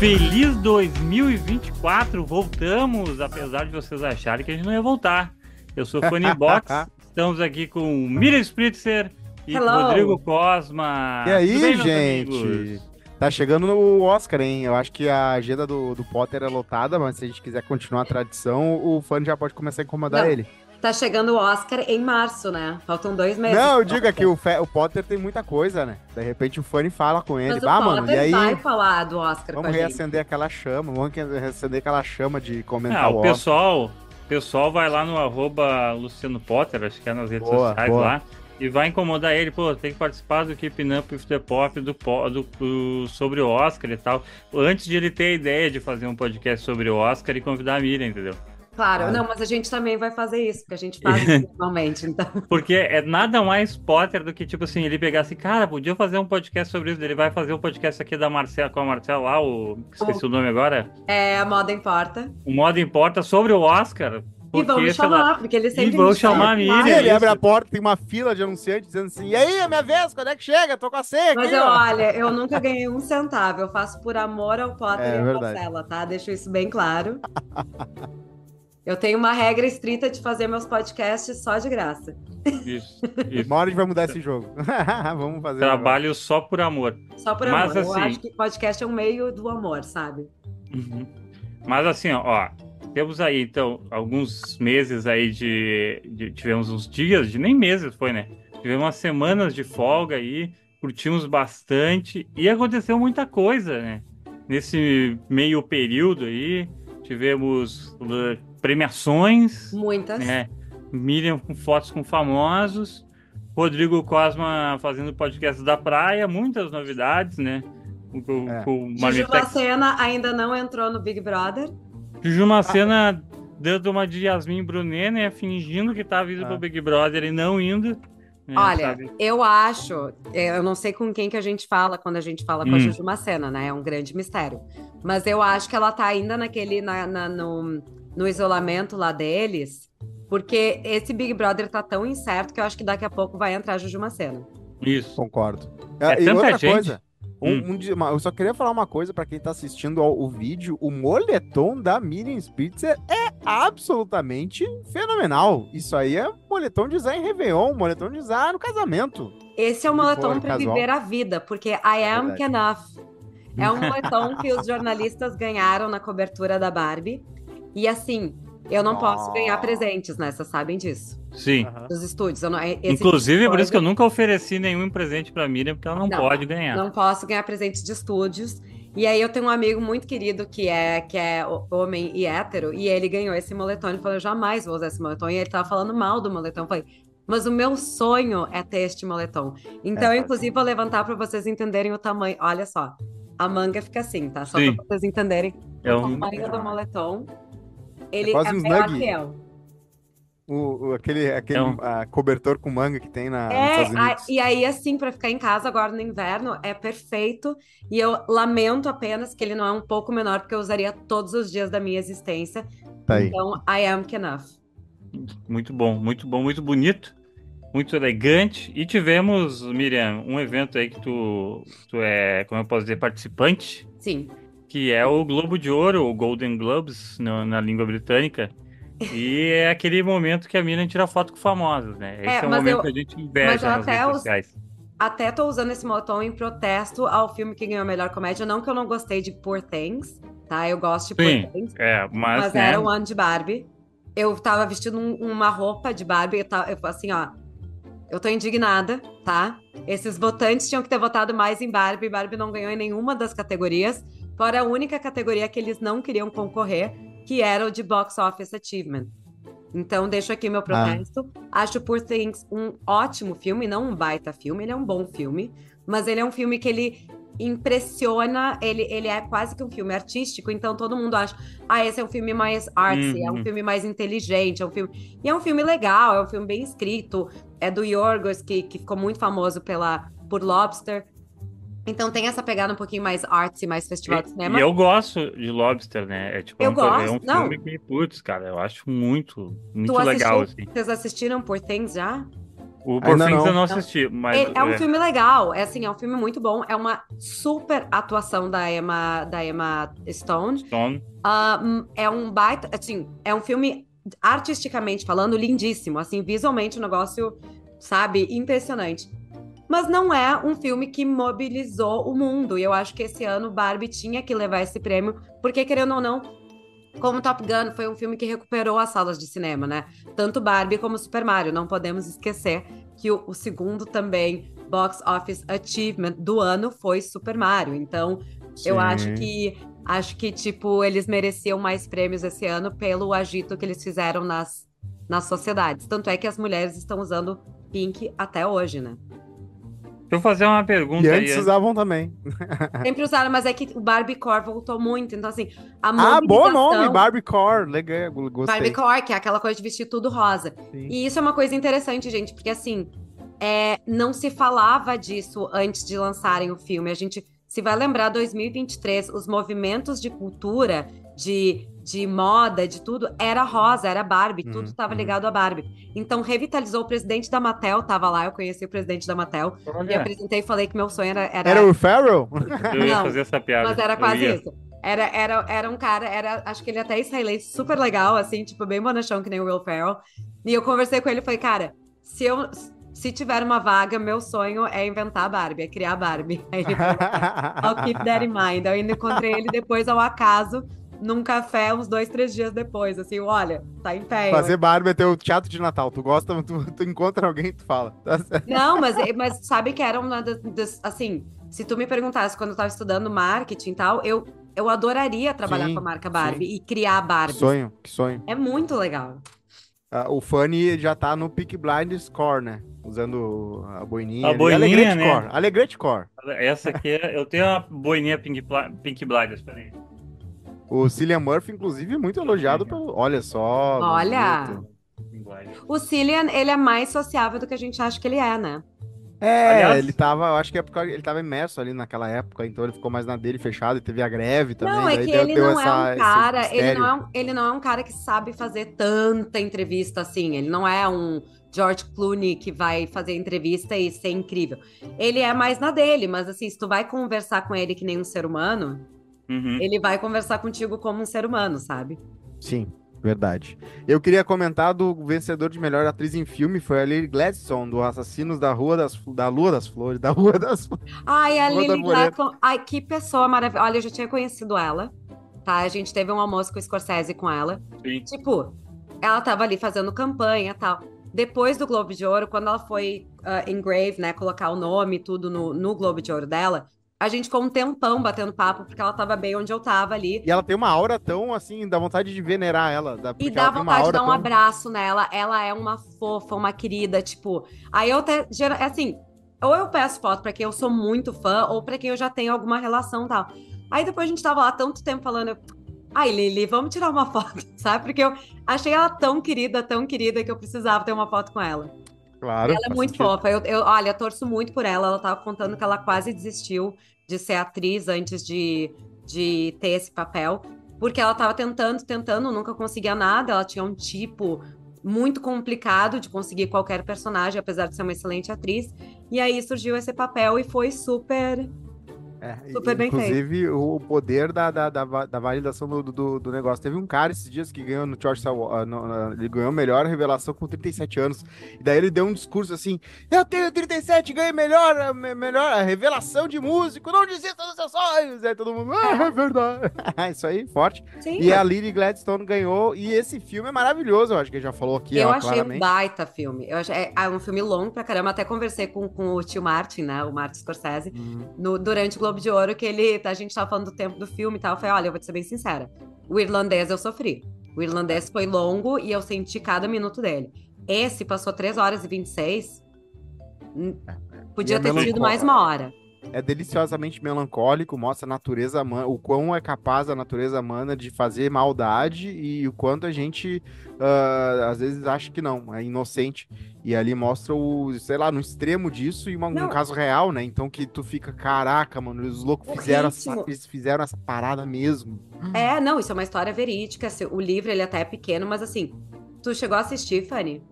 Feliz 2024, voltamos, apesar de vocês acharem que a gente não ia voltar. Eu sou Funny Box, estamos aqui com Miriam Spritzer e Hello. Rodrigo Cosma. E aí, bem, gente? Tá chegando no Oscar, hein? Eu acho que a agenda do, do Potter é lotada, mas se a gente quiser continuar a tradição, o fã já pode começar a incomodar Não. ele. Tá chegando o Oscar em março, né? Faltam dois meses. Não, eu digo que o, Fe- o Potter tem muita coisa, né? De repente o fã fala com ele. Mas Bah, o mano, Potter e aí? vai falar do Oscar Vamos com a gente. reacender aquela chama, vamos reacender aquela chama de comentar Ah, o o Oscar. pessoal, o pessoal vai lá no arroba Luciano Potter, acho que é nas redes Boa, sociais boa. lá, e vai incomodar ele, pô, tem que participar do Keeping Up with the Pop do, do- do- sobre o Oscar e tal. Antes de ele ter a ideia de fazer um podcast sobre o Oscar e convidar a Miriam, entendeu? Claro, Ah. não, mas a gente também vai fazer isso, porque a gente faz isso normalmente, então. Porque é nada mais Potter do que, tipo assim, ele pegar assim, cara, podia fazer um podcast sobre isso. Ele vai fazer um podcast aqui da Marcela, com a Marcela lá, o. Esqueci o nome agora. É, a moda importa. O modo importa sobre o Oscar. E vão me sei lá, chamar, porque ele sempre vão me chamar a. Miriam. E ele isso. abre a porta, tem uma fila de anunciantes dizendo assim: e aí, é minha vez, quando é que chega? Tô com a senha Mas aqui, eu, olha, eu nunca ganhei um centavo. Eu faço por amor ao Potter É e à. Marcela, tá? Deixo isso bem claro. Eu tenho uma regra estrita de fazer meus podcasts só de graça. Isso, isso. Uma hora a gente vai mudar esse jogo. Vamos fazer. Trabalho só por amor. Só por Mas, amor. Eu assim- acho que podcast é um meio do amor, sabe? Uhum. Mas assim, ó, ó, temos aí, então, alguns meses aí de, de- Tivemos uns dias, de nem meses foi, né? Tivemos umas semanas de folga aí, curtimos bastante e aconteceu muita coisa, né? Nesse meio período aí, tivemos premiações, Muitas. né? Miriam com fotos com famosos, Rodrigo Cosma fazendo podcast da praia, muitas novidades, né? Com, É. com Juju Macena ainda não entrou no Big Brother. Juju Macena dando uma de Yasmin Brunet, né? Fingindo que tá vindo Ah. pro Big Brother e não indo. né, Olha, sabe? eu acho, é, eu não sei com quem que a gente fala quando a gente fala com a Hum. Juju Macena, né? É um grande mistério. Mas eu acho que ela tá ainda naquele, na, na- no, no isolamento lá deles, porque esse Big Brother tá tão incerto que eu acho que daqui a pouco vai entrar Juju Macena. Isso. Concordo. É e tanta outra gente. coisa. um- Hum. um eu só queria falar uma coisa pra quem tá assistindo ao, o vídeo. O moletom da Miriam Spitzer é absolutamente fenomenal. Isso aí é moletom de usar em Réveillon, moletom de usar no casamento. Esse é o moletom para viver a vida, porque I am Verdade. enough. É um moletom que os jornalistas ganharam na cobertura da Barbie. E assim, eu não posso Oh. ganhar presentes, né? Vocês sabem disso. Sim. Dos estúdios. Eu não, Inclusive, tipo por de isso que eu nunca ofereci nenhum presente pra Miriam, porque ela não, Não, pode ganhar. Não posso ganhar presentes de estúdios. E aí eu tenho um amigo muito querido que é que é ho- homem e hétero, e ele ganhou esse moletom. Ele falou: eu jamais vou usar esse moletom. E ele tava falando mal do moletom. Eu falei, mas o meu sonho é ter este moletom. Então, É, eu, inclusive, vou levantar para vocês entenderem o tamanho. Olha só. A manga fica assim, tá? Só para vocês entenderem É o um- tamanho do moletom. Ele é, quase um maior snug. O, o- aquele aquele É ah, cobertor com manga que tem na, É, a- e aí, assim, para ficar em casa agora no inverno, é perfeito. E eu lamento apenas que ele não é um pouco menor, porque eu usaria todos os dias da minha existência. Tá aí. Então, I am enough. Muito bom, muito bom, muito bonito, muito elegante. E tivemos, Miriam, um evento aí que tu, tu é, como eu posso dizer, participante, Sim. Que é o Globo de Ouro, o Golden Globes no- na língua britânica. E é aquele momento que a Miriam tira foto com famosos, né? Esse É, é, momento eu- que a gente inveja nas até redes os- sociais. Até tô usando esse moletom em protesto ao filme que ganhou a melhor comédia. Não que eu não gostei de Poor Things, tá? Eu gosto de Sim, Poor Things. É, mas, Mas né, era um ano de Barbie. Eu tava vestindo um- uma roupa de Barbie. Eu, tava, eu falei assim, ó. Eu tô indignada, tá? Esses votantes tinham que ter votado mais em Barbie. Barbie não ganhou em nenhuma das categorias. Fora a única categoria que eles não queriam concorrer, que era o de Box Office Achievement. Então, deixo aqui meu protesto. Acho Poor Things um ótimo filme, não um baita filme. Ele é um bom filme. Mas ele é um filme que ele impressiona, ele, ele é quase que um filme artístico, então todo mundo acha, ah, esse é um filme mais artsy, é um Uhum. filme mais inteligente, é um filme... E é um filme legal, é um filme bem escrito, é do Yorgos, que, que ficou muito famoso pela, por Lobster. Então tem essa pegada um pouquinho mais artsy, mais festival de E, cinema. e eu gosto de Lobster, né? É tipo Eu um, é um gosto, não. filme que, putz, cara, eu acho muito, muito Tu legal, assistiu- assim. Vocês assistiram Por Things já? O Ainda Por Fins não. eu não assisti, mas. É, é um filme legal, é assim, é um filme muito bom, é uma super atuação da Emma, da Emma Stone. Stone. Hum, é um baita, assim, é um filme artisticamente falando lindíssimo, assim, visualmente um negócio, sabe, impressionante. Mas não é um filme que mobilizou o mundo, e eu acho que esse ano Barbie tinha que levar esse prêmio, porque querendo ou não, como Top Gun foi um filme que recuperou as salas de cinema, né? Tanto Barbie como Super Mario, não podemos esquecer que o, o segundo também box office achievement do ano foi Super Mario. Então, eu Sim. acho que acho que tipo eles mereciam mais prêmios esse ano pelo agito que eles fizeram nas nas sociedades. Tanto é que as mulheres estão usando pink até hoje, né? Deixa eu fazer uma pergunta E aí. antes usavam também. Sempre usaram, mas é que o Barbiecore voltou muito, então assim, a Ah, bom nome, Barbiecore. Legal, gostei. Barbiecore, que é aquela coisa de vestir tudo rosa. Sim. E isso é uma coisa interessante, gente, porque assim, é, não se falava disso antes de lançarem o filme. A gente se vai lembrar 2023, os movimentos de cultura, de, de moda, de tudo, era rosa, era Barbie, Uhum, tudo estava uhum. ligado a Barbie. Então revitalizou o presidente da Mattel, tava lá, eu conheci o presidente da Mattel. E Olha, apresentei e falei que meu sonho era. era, Era o Farrell? eu ia Não, fazer essa piada. mas era quase isso. Era, era, era um cara, era, acho que ele até é israelense, super legal, assim, tipo, bem bonachão, que nem o Will Ferrell. E eu conversei com ele e falei, cara, se eu se tiver uma vaga, meu sonho é inventar a Barbie, é criar a Barbie. Aí ele falou, I'll keep that in mind. Eu ainda encontrei ele depois ao acaso, num café, uns dois, três dias depois, assim, olha, tá em pé. Fazer Barbie é teu teatro de Natal. Tu gosta, tu, tu encontra alguém, tu fala. Tá certo. Não, mas, mas sabe que era uma das, das- Assim, se tu me perguntasse quando eu tava estudando marketing e tal, eu, eu adoraria trabalhar Sim, com a marca Barbie e criar Barbie. Que sonho, que sonho. É muito legal. Ah, o Fanny já tá no Peak Blinders Core, né? Usando a boininha. A ali. boininha, Alegrete né? Core. Alegrete Core. Essa aqui é. Eu tenho uma boininha Pink, Pla- Pink Blinders, peraí. O Cillian Murphy, inclusive, é muito elogiado pelo. Olha só. Olha. O Cillian, ele é mais sociável do que a gente acha que ele é, né? É, Aliás- ele tava, eu acho que é porque ele tava imerso ali naquela época, então ele ficou mais na dele fechado e teve a greve também. não, é que deu- ele deu não essa- é um cara, ele não é um, ele não é um cara que sabe fazer tanta entrevista assim. Ele não é um George Clooney que vai fazer entrevista e ser incrível. Ele é mais na dele, mas assim, se tu vai conversar com ele que nem um ser humano, Uhum. ele vai conversar contigo como um ser humano, sabe? Sim, verdade. Eu queria comentar do vencedor de melhor atriz em filme, foi a Lily Gladstone, do Assassinos da Rua das da Lua das Flores, da Rua das Flores. Ai, a Lily. Gladstone. Ai, que pessoa maravilhosa. Olha, eu já tinha conhecido ela, tá? A gente teve um almoço com o Scorsese com ela. Sim. Tipo, ela tava ali fazendo campanha e tal. Depois do Globo de Ouro, quando ela foi ah, engrave, né, colocar o nome e tudo no, no Globo de Ouro dela, a gente ficou um tempão batendo papo, porque ela tava bem onde eu tava ali. E ela tem uma aura tão assim, dá vontade de venerar ela. Dá, E dá vontade de dar um tão- abraço nela. Ela é uma fofa, uma querida, tipo. Aí eu até. é Assim, ou eu peço foto pra quem eu sou muito fã, ou pra quem eu já tenho alguma relação e tal. Aí depois a gente tava lá tanto tempo falando. eu, Ai, Lili, vamos tirar uma foto, sabe? Porque eu achei ela tão querida, tão querida, que eu precisava ter uma foto com ela. Claro. Ela é muito sentido. fofa. Eu, eu, olha, torço muito por ela. Ela tava contando que ela quase desistiu de ser atriz antes de, de ter esse papel. Porque ela tava tentando, tentando, nunca conseguia nada. Ela tinha um tipo muito complicado de conseguir qualquer personagem, apesar de ser uma excelente atriz. E aí surgiu esse papel e foi super. É, e- Super bem feito. Inclusive, o poder da, da, da, da validação do, do, do negócio. Teve um cara esses dias que ganhou no George ah, no- ah, ele ganhou melhor revelação com 37 anos. E daí ele deu um discurso assim: Eu tenho 37, ganhei melhor, ah, me- melhor revelação de músico, não desista dos seus sonhos. Aí todo mundo, ah, é verdade. Isso aí, forte. Sim, E a Lily Gladstone ganhou. E esse filme é maravilhoso, eu acho que ele já falou aqui, eu ó, achei um claramente. baita filme. Eu achei, é, é um filme longo pra caramba. Até conversei com, com o tio Martin, né? O Martin Scorsese. Uhum. no- durante o Globo de Ouro, que ele. A gente tava falando do tempo do filme e tal. Eu falei, olha, eu vou te ser bem sincera. O irlandês eu sofri. O irlandês foi longo e eu senti cada minuto dele. Esse passou 3 horas e 26. Hum, Podia E é ter sido mais uma hora. É deliciosamente melancólico, mostra a natureza humana, o quão é capaz a natureza humana de fazer maldade e o quanto a gente ah, às vezes acha que não, é inocente. E ali mostra o, sei lá, no extremo disso e uma- um caso real, né? Então que tu fica, caraca, mano, os loucos O fizeram essa, eles fizeram essa parada mesmo. É, não, isso é uma história verídica. O livro, ele até é pequeno, mas assim. Tu chegou a assistir, Fanny?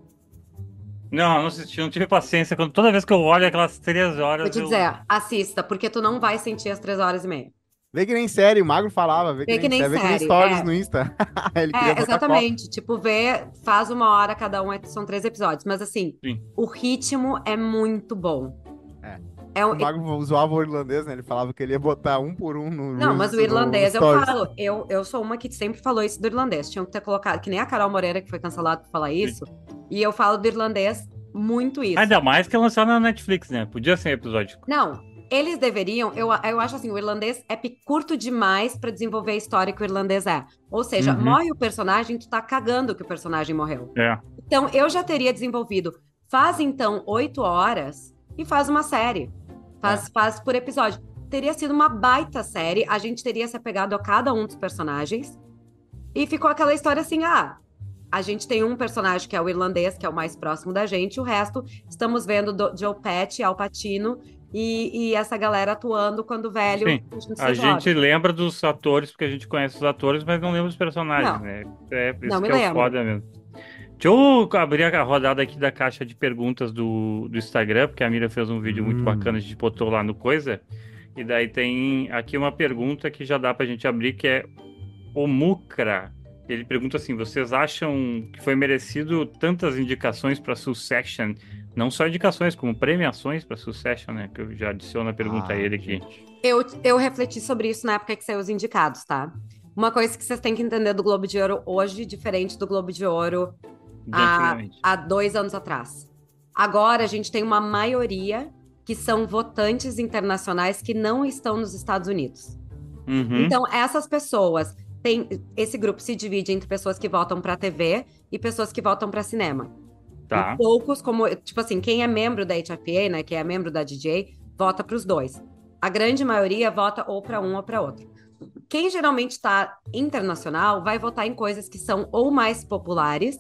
Não, não assisti, não tive paciência. Quando, toda vez que eu olho aquelas três horas. Vou te eu- dizer, assista, porque tu não vai sentir as três horas e meia. Vê que nem série, o Magro falava, vê que, nem, série, vê que nem stories é. no Insta. É, exatamente. Tipo, vê, faz uma hora cada um, é- são três episódios. Mas assim, Sim. o ritmo é muito bom. É. Um- O Magro zoava o irlandês, né? Ele falava que ele ia botar um por um no Não, mas o irlandês, eu Stories. falo, eu, eu sou uma que sempre falou isso do irlandês. Tinham que ter colocado, que nem a Carol Moreira, que foi cancelada por falar isso. E eu falo do irlandês muito isso. Ainda mais que é lançado na Netflix, né? Podia ser episódico. Não, eles deveriam, eu, eu acho assim, o irlandês é curto demais pra desenvolver a história que o irlandês é. Ou seja, Uhum. morre o personagem, tu tá cagando que o personagem morreu. É. Então, eu já teria desenvolvido. Faz então oito horas e faz uma série. Faz, faz por episódio. Teria sido uma baita série. A gente teria se apegado a cada um dos personagens. E ficou aquela história assim: ah, a gente tem um personagem que é o irlandês, que é o mais próximo da gente. O resto, estamos vendo do, Joe Pesci, Al Pacino e, e essa galera atuando quando velho. Sim, A gente lembra dos atores, porque a gente conhece os atores, mas não lembra dos personagens, Não. né? É isso Não me que é o lembro. foda mesmo. Deixa eu abrir a rodada aqui da caixa de perguntas do, do Instagram, porque a Mira fez um vídeo muito Hum. bacana, a gente botou lá no Coisa. E daí tem aqui uma pergunta que já dá pra gente abrir, que é o Mucra. Ele pergunta assim: vocês acham que foi merecido tantas indicações para Succession? Não só indicações, como premiações para Succession, né? Que eu já adiciono a pergunta a Ah, ele aqui. Eu, eu refleti sobre isso na época que saiu os indicados, tá? Uma coisa que vocês têm que entender do Globo de Ouro hoje, diferente do Globo de Ouro antigamente. há dois anos atrás. Agora a gente tem uma maioria que são votantes internacionais que não estão nos Estados Unidos. Uhum. Então, essas pessoas têm. Esse grupo se divide entre pessoas que votam para TV e pessoas que votam para cinema. Tá. E poucos, como, tipo assim, quem é membro da HFA, né, que é membro da DJ, vota para os dois. A grande maioria vota ou para um ou para outro. Quem geralmente está internacional vai votar em coisas que são ou mais populares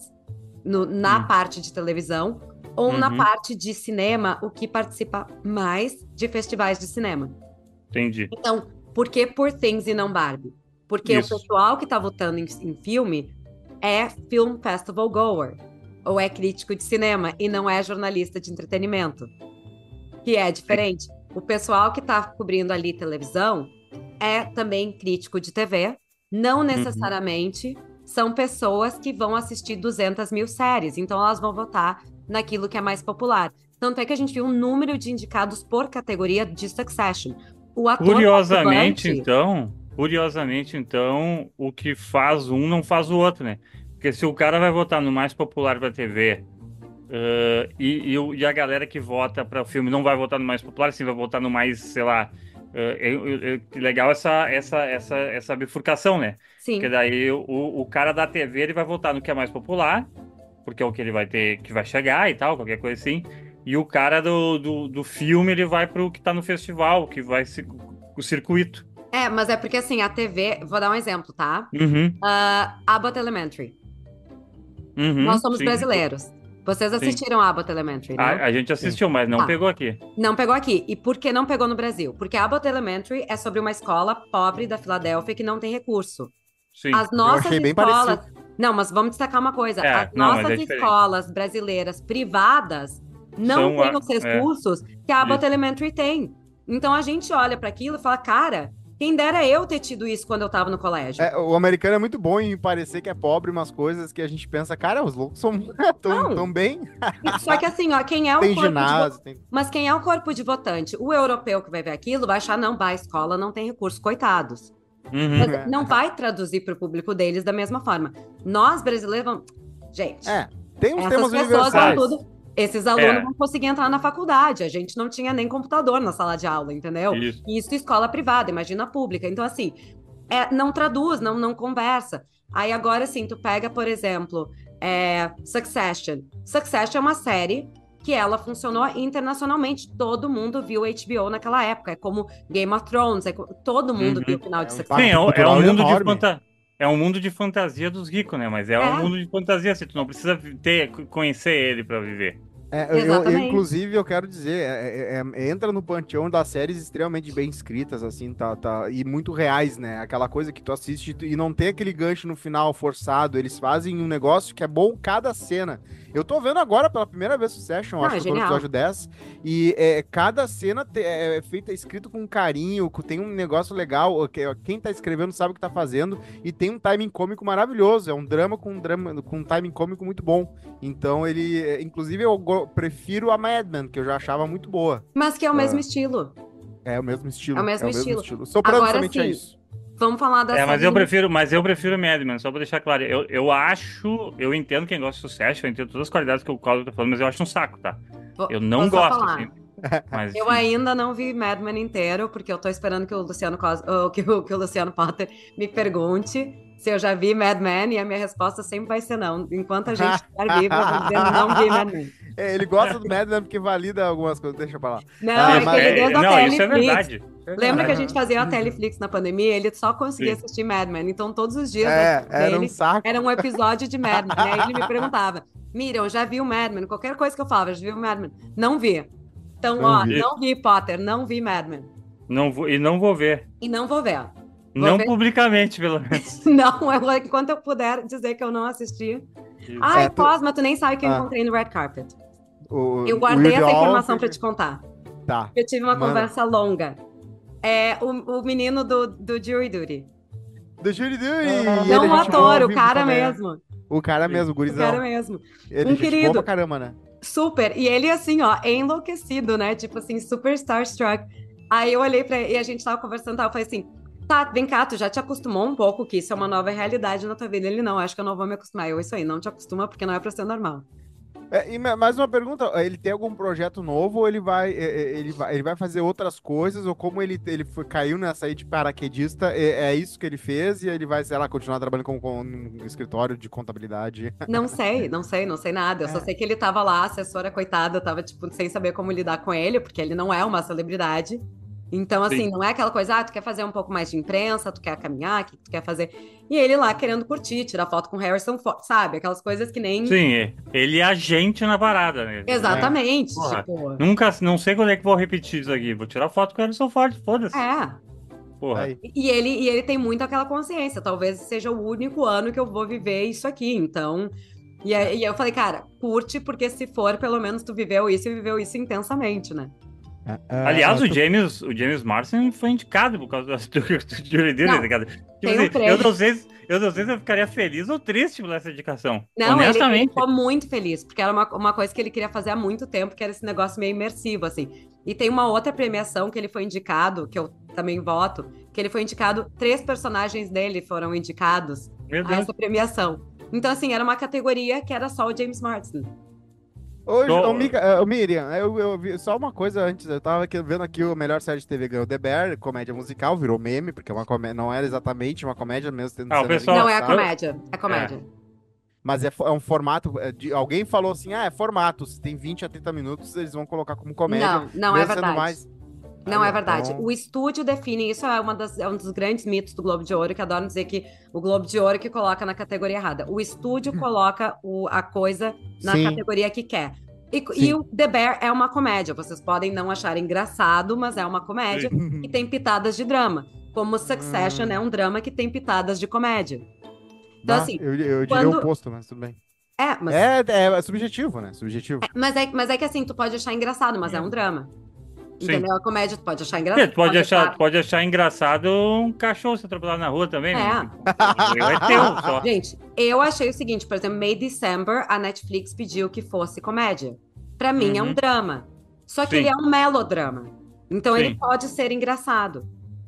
no- na Hum. parte de televisão ou na Uhum. parte de cinema, o que participa mais de festivais de cinema. Entendi. Então, por que por Things e não Barbie? Porque Isso. o pessoal que tá votando em, em filme é Film Festival Goer, ou é crítico de cinema e não é jornalista de entretenimento. Que é diferente. O pessoal que tá cobrindo ali televisão é também crítico de TV, não necessariamente são pessoas que vão assistir 200 mil séries, então elas vão votar naquilo que é mais popular. Tanto é que a gente viu um número de indicados por categoria de Succession. O ator Curiosamente, então, curiosamente, então, o que faz um não faz o outro, né? Porque se o cara vai votar no mais popular pra TV eh, e, e e a galera que vota para o filme não vai votar no mais popular, sim, vai votar no mais, sei lá. É, é- é- que legal essa, essa, essa, essa bifurcação, né? Sim, Porque daí o, o cara da TV ele vai votar no que é mais popular, porque é o que ele vai ter, que vai chegar e tal, qualquer coisa assim. E o cara do, do, do filme ele vai pro que tá no festival, que vai se, o circuito. é, mas é porque assim, a TV, vou dar um exemplo, tá? Uhum, Ah, Abbott Elementary. uhum, Nós somos sim. brasileiros. Vocês assistiram Abbott Elementary, né? A, a gente assistiu, mas não Tá. pegou aqui. Não pegou aqui. E por que não pegou no Brasil? Porque Abbott Elementary é sobre uma escola pobre da Filadélfia que não tem recurso. Sim. As nossas achei bem escolas. Não, mas vamos destacar uma coisa. É, As não, mas nossas é escolas brasileiras privadas não São têm a- os recursos que a Abbott Elementary tem. Então a gente olha para aquilo e fala, cara, quem dera eu ter tido isso quando eu tava no colégio. É, o americano é muito bom em parecer que é pobre umas coisas que a gente pensa, cara, os loucos são tão, tão bem. Só que assim, ó, quem é o Tem corpo de ginásio, tem... Mas quem é o corpo de votante? O europeu que vai ver aquilo vai achar, não, vai, a escola não tem recurso, coitados. Uhum. Mas não vai traduzir para o público deles da mesma forma. Nós, brasileiros, vamos... Gente, É, tem uns essas temas pessoas vão universais. tudo... Esses alunos É. vão conseguir entrar na faculdade. A gente não tinha nem computador na sala de aula, entendeu? Isso. Isso escola privada, imagina a pública. Então, assim, é, não traduz, não, não conversa. Aí agora, assim, tu pega, por exemplo, é, Succession. Succession é uma série que ela funcionou internacionalmente. Todo mundo viu HBO naquela época. É como Game of Thrones. é co- todo mundo Uhum. viu o final de É Succession. Sim, é, um- é um mundo de enorme. fantasia. É um mundo de fantasia dos ricos, né? Mas é, É. um mundo de fantasia, assim, tu não precisa ter, conhecer ele pra viver. É, eu- eu- inclusive, eu quero dizer, é- é- é- entra no panteão das séries extremamente bem escritas, assim, tá, tá, e muito reais, né? Aquela coisa que tu assiste e não tem aquele gancho no final forçado. Eles fazem um negócio que é bom cada cena. Eu tô vendo agora pela primeira vez o Session, Não, acho é que eu tô no episódio 10, e é, cada cena te- é feita, escrito com carinho, tem um negócio legal, que- quem tá escrevendo sabe o que tá fazendo, e tem um timing cômico maravilhoso, é um drama com um drama com um timing cômico muito bom. Então ele, é, inclusive eu go- prefiro a Mad Men, que eu já achava muito boa. Mas que é o mesmo Ah. estilo. É o mesmo estilo. É o mesmo estilo. Soprano Agora somente é sim, isso. Vamos falar da É, mas eu prefiro, mas eu prefiro Mad Men, só pra deixar claro. Eu, eu acho, eu entendo quem gosta de sucesso, eu entendo todas as qualidades que o Cláudio tá falando, mas eu acho um saco, tá? Vou- Eu não gosto, falar. assim. Mas, Eu ainda não vi Mad Men inteiro, porque eu tô esperando que o Luciano Cos... oh, que, o, que o Luciano Potter me pergunte se eu já vi Mad Men, e a minha resposta sempre vai ser não. Enquanto a gente estiver vivo, eu vou não vi Mad Men. É, ele gosta do Mad Men porque valida algumas coisas, deixa pra lá. Não, Ah, é que mas- ele desde a não, isso é verdade. Lembra que a É. gente fazia a Teleflix na pandemia? Ele só conseguia Sim. assistir Mad Men. Então, todos os dias É, era um saco. era um episódio de Mad Men. E aí ele me perguntava: Miriam, já viu Mad Men? Qualquer coisa que eu falava, já viu Mad Men? Não vi. Então, Não ó, vi. não vi Potter, não vi Mad Men. Não vou, e não vou ver. E não vou ver. Não ver. publicamente, pelo menos. Não, eu, enquanto eu puder dizer que eu não assisti. Ai, É, tu- Cosma, tu nem sabe quem eu Ah. encontrei no Red Carpet. O- Eu o guardei essa informação pra te contar. Tá. Eu tive uma Manda. conversa longa. É o, o menino do, do Jury Duty. Do Jury Duty. Ah. e Não o é boa ator, o cara também. mesmo. O cara mesmo, o O gurizão. cara mesmo. Ele Um é boa querido. pra caramba, né? Super. E ele, assim, ó, enlouquecido, né? Tipo assim, super starstruck. Aí eu olhei pra ele e a gente tava conversando, tava, eu falei assim, tá, vem cá, tu já te acostumou um pouco que isso é uma nova realidade na tua vida? Ele, não, acho que eu não vou me acostumar. Eu, isso aí, não te acostuma porque não é pra ser normal. É, e ma- mais uma pergunta, ele tem algum projeto novo ou ele vai, é, é, ele vai, ele vai fazer outras coisas, ou como ele, ele foi, caiu nessa aí de paraquedista, é, é isso que ele fez e ele vai, sei lá, continuar trabalhando com, com um escritório de contabilidade? Não sei, não sei, não sei nada. Eu só É. sei que ele tava lá, a assessora, coitada, tava, tipo, sem saber como lidar com ele, porque ele não é uma celebridade. Então, assim, Sim. não é aquela coisa, ah, tu quer fazer um pouco mais de imprensa, tu quer caminhar, o que tu quer fazer? E ele lá querendo curtir, tirar foto com Harrison Ford, sabe? Aquelas coisas que nem. Sim, ele é agente na parada, né? Exatamente. Porra. Tipo. Nunca, não sei quando é que vou repetir isso aqui. Vou tirar foto com o Harrison Ford, foda-se. É. Porra. E ele, e ele tem muito aquela consciência. Talvez seja o único ano que eu vou viver isso aqui. Então. E aí e eu falei, cara, curte, porque se for, pelo menos tu viveu isso e viveu isso intensamente, né? Aliás, É, o James, o James Marsden foi indicado por causa do, jury dele, Não, tá ligado? Tipo um assim, eu não sei, se- eu não sei se eu ficaria feliz ou triste por essa indicação. Não, ele, ele Honestamente. ficou muito feliz, porque era uma, uma coisa que ele queria fazer há muito tempo, que era esse negócio meio imersivo, assim. E tem uma outra premiação que ele foi indicado, que eu também voto, que ele foi indicado, três personagens dele foram indicados Meu a Deus. essa premiação. Então, assim, era uma categoria que era só o James Marsden. Hoje, Tô- ô, Mica- ô, Miriam, eu, eu vi só uma coisa antes, eu tava aqui, vendo aqui o melhor série de TV ganhou The Bear, comédia musical, virou meme, porque é uma comé- não era exatamente uma comédia mesmo tendo Ah, pessoal- Não é a comédia, é comédia. Mas é, é um formato. é de- alguém falou assim: ah, é formato. Se tem 20 a 30 minutos, eles vão colocar como comédia. Não, não é verdade. mais- Não é verdade. então- O estúdio define isso, é, uma das- é um dos grandes mitos do Globo de Ouro, que adoram dizer que o Globo de Ouro que coloca na categoria errada. O estúdio coloca o- a coisa na Sim. categoria que quer. E, Sim. e o The Bear é uma comédia. Vocês podem não achar engraçado, mas é uma comédia que tem pitadas de drama. Como Succession Hum. é um drama que tem pitadas de comédia. Então, assim, eu, eu diria quando- o oposto, mas tudo bem. É, mas É, é, é subjetivo, né? Subjetivo. mas, é, mas é que assim, tu pode achar engraçado, mas é um drama. Sim. Entendeu? A comédia tu pode achar É, engraçado. tu pode, achar, achar- tu pode achar engraçado um cachorro se atropelar na rua também, né? É. É teu só. Gente, eu achei o seguinte, por exemplo, May December, a Netflix pediu que fosse comédia. Pra mim é um Uhum. drama. Só que Sim. ele é um melodrama. Então ele Sim. pode ser engraçado.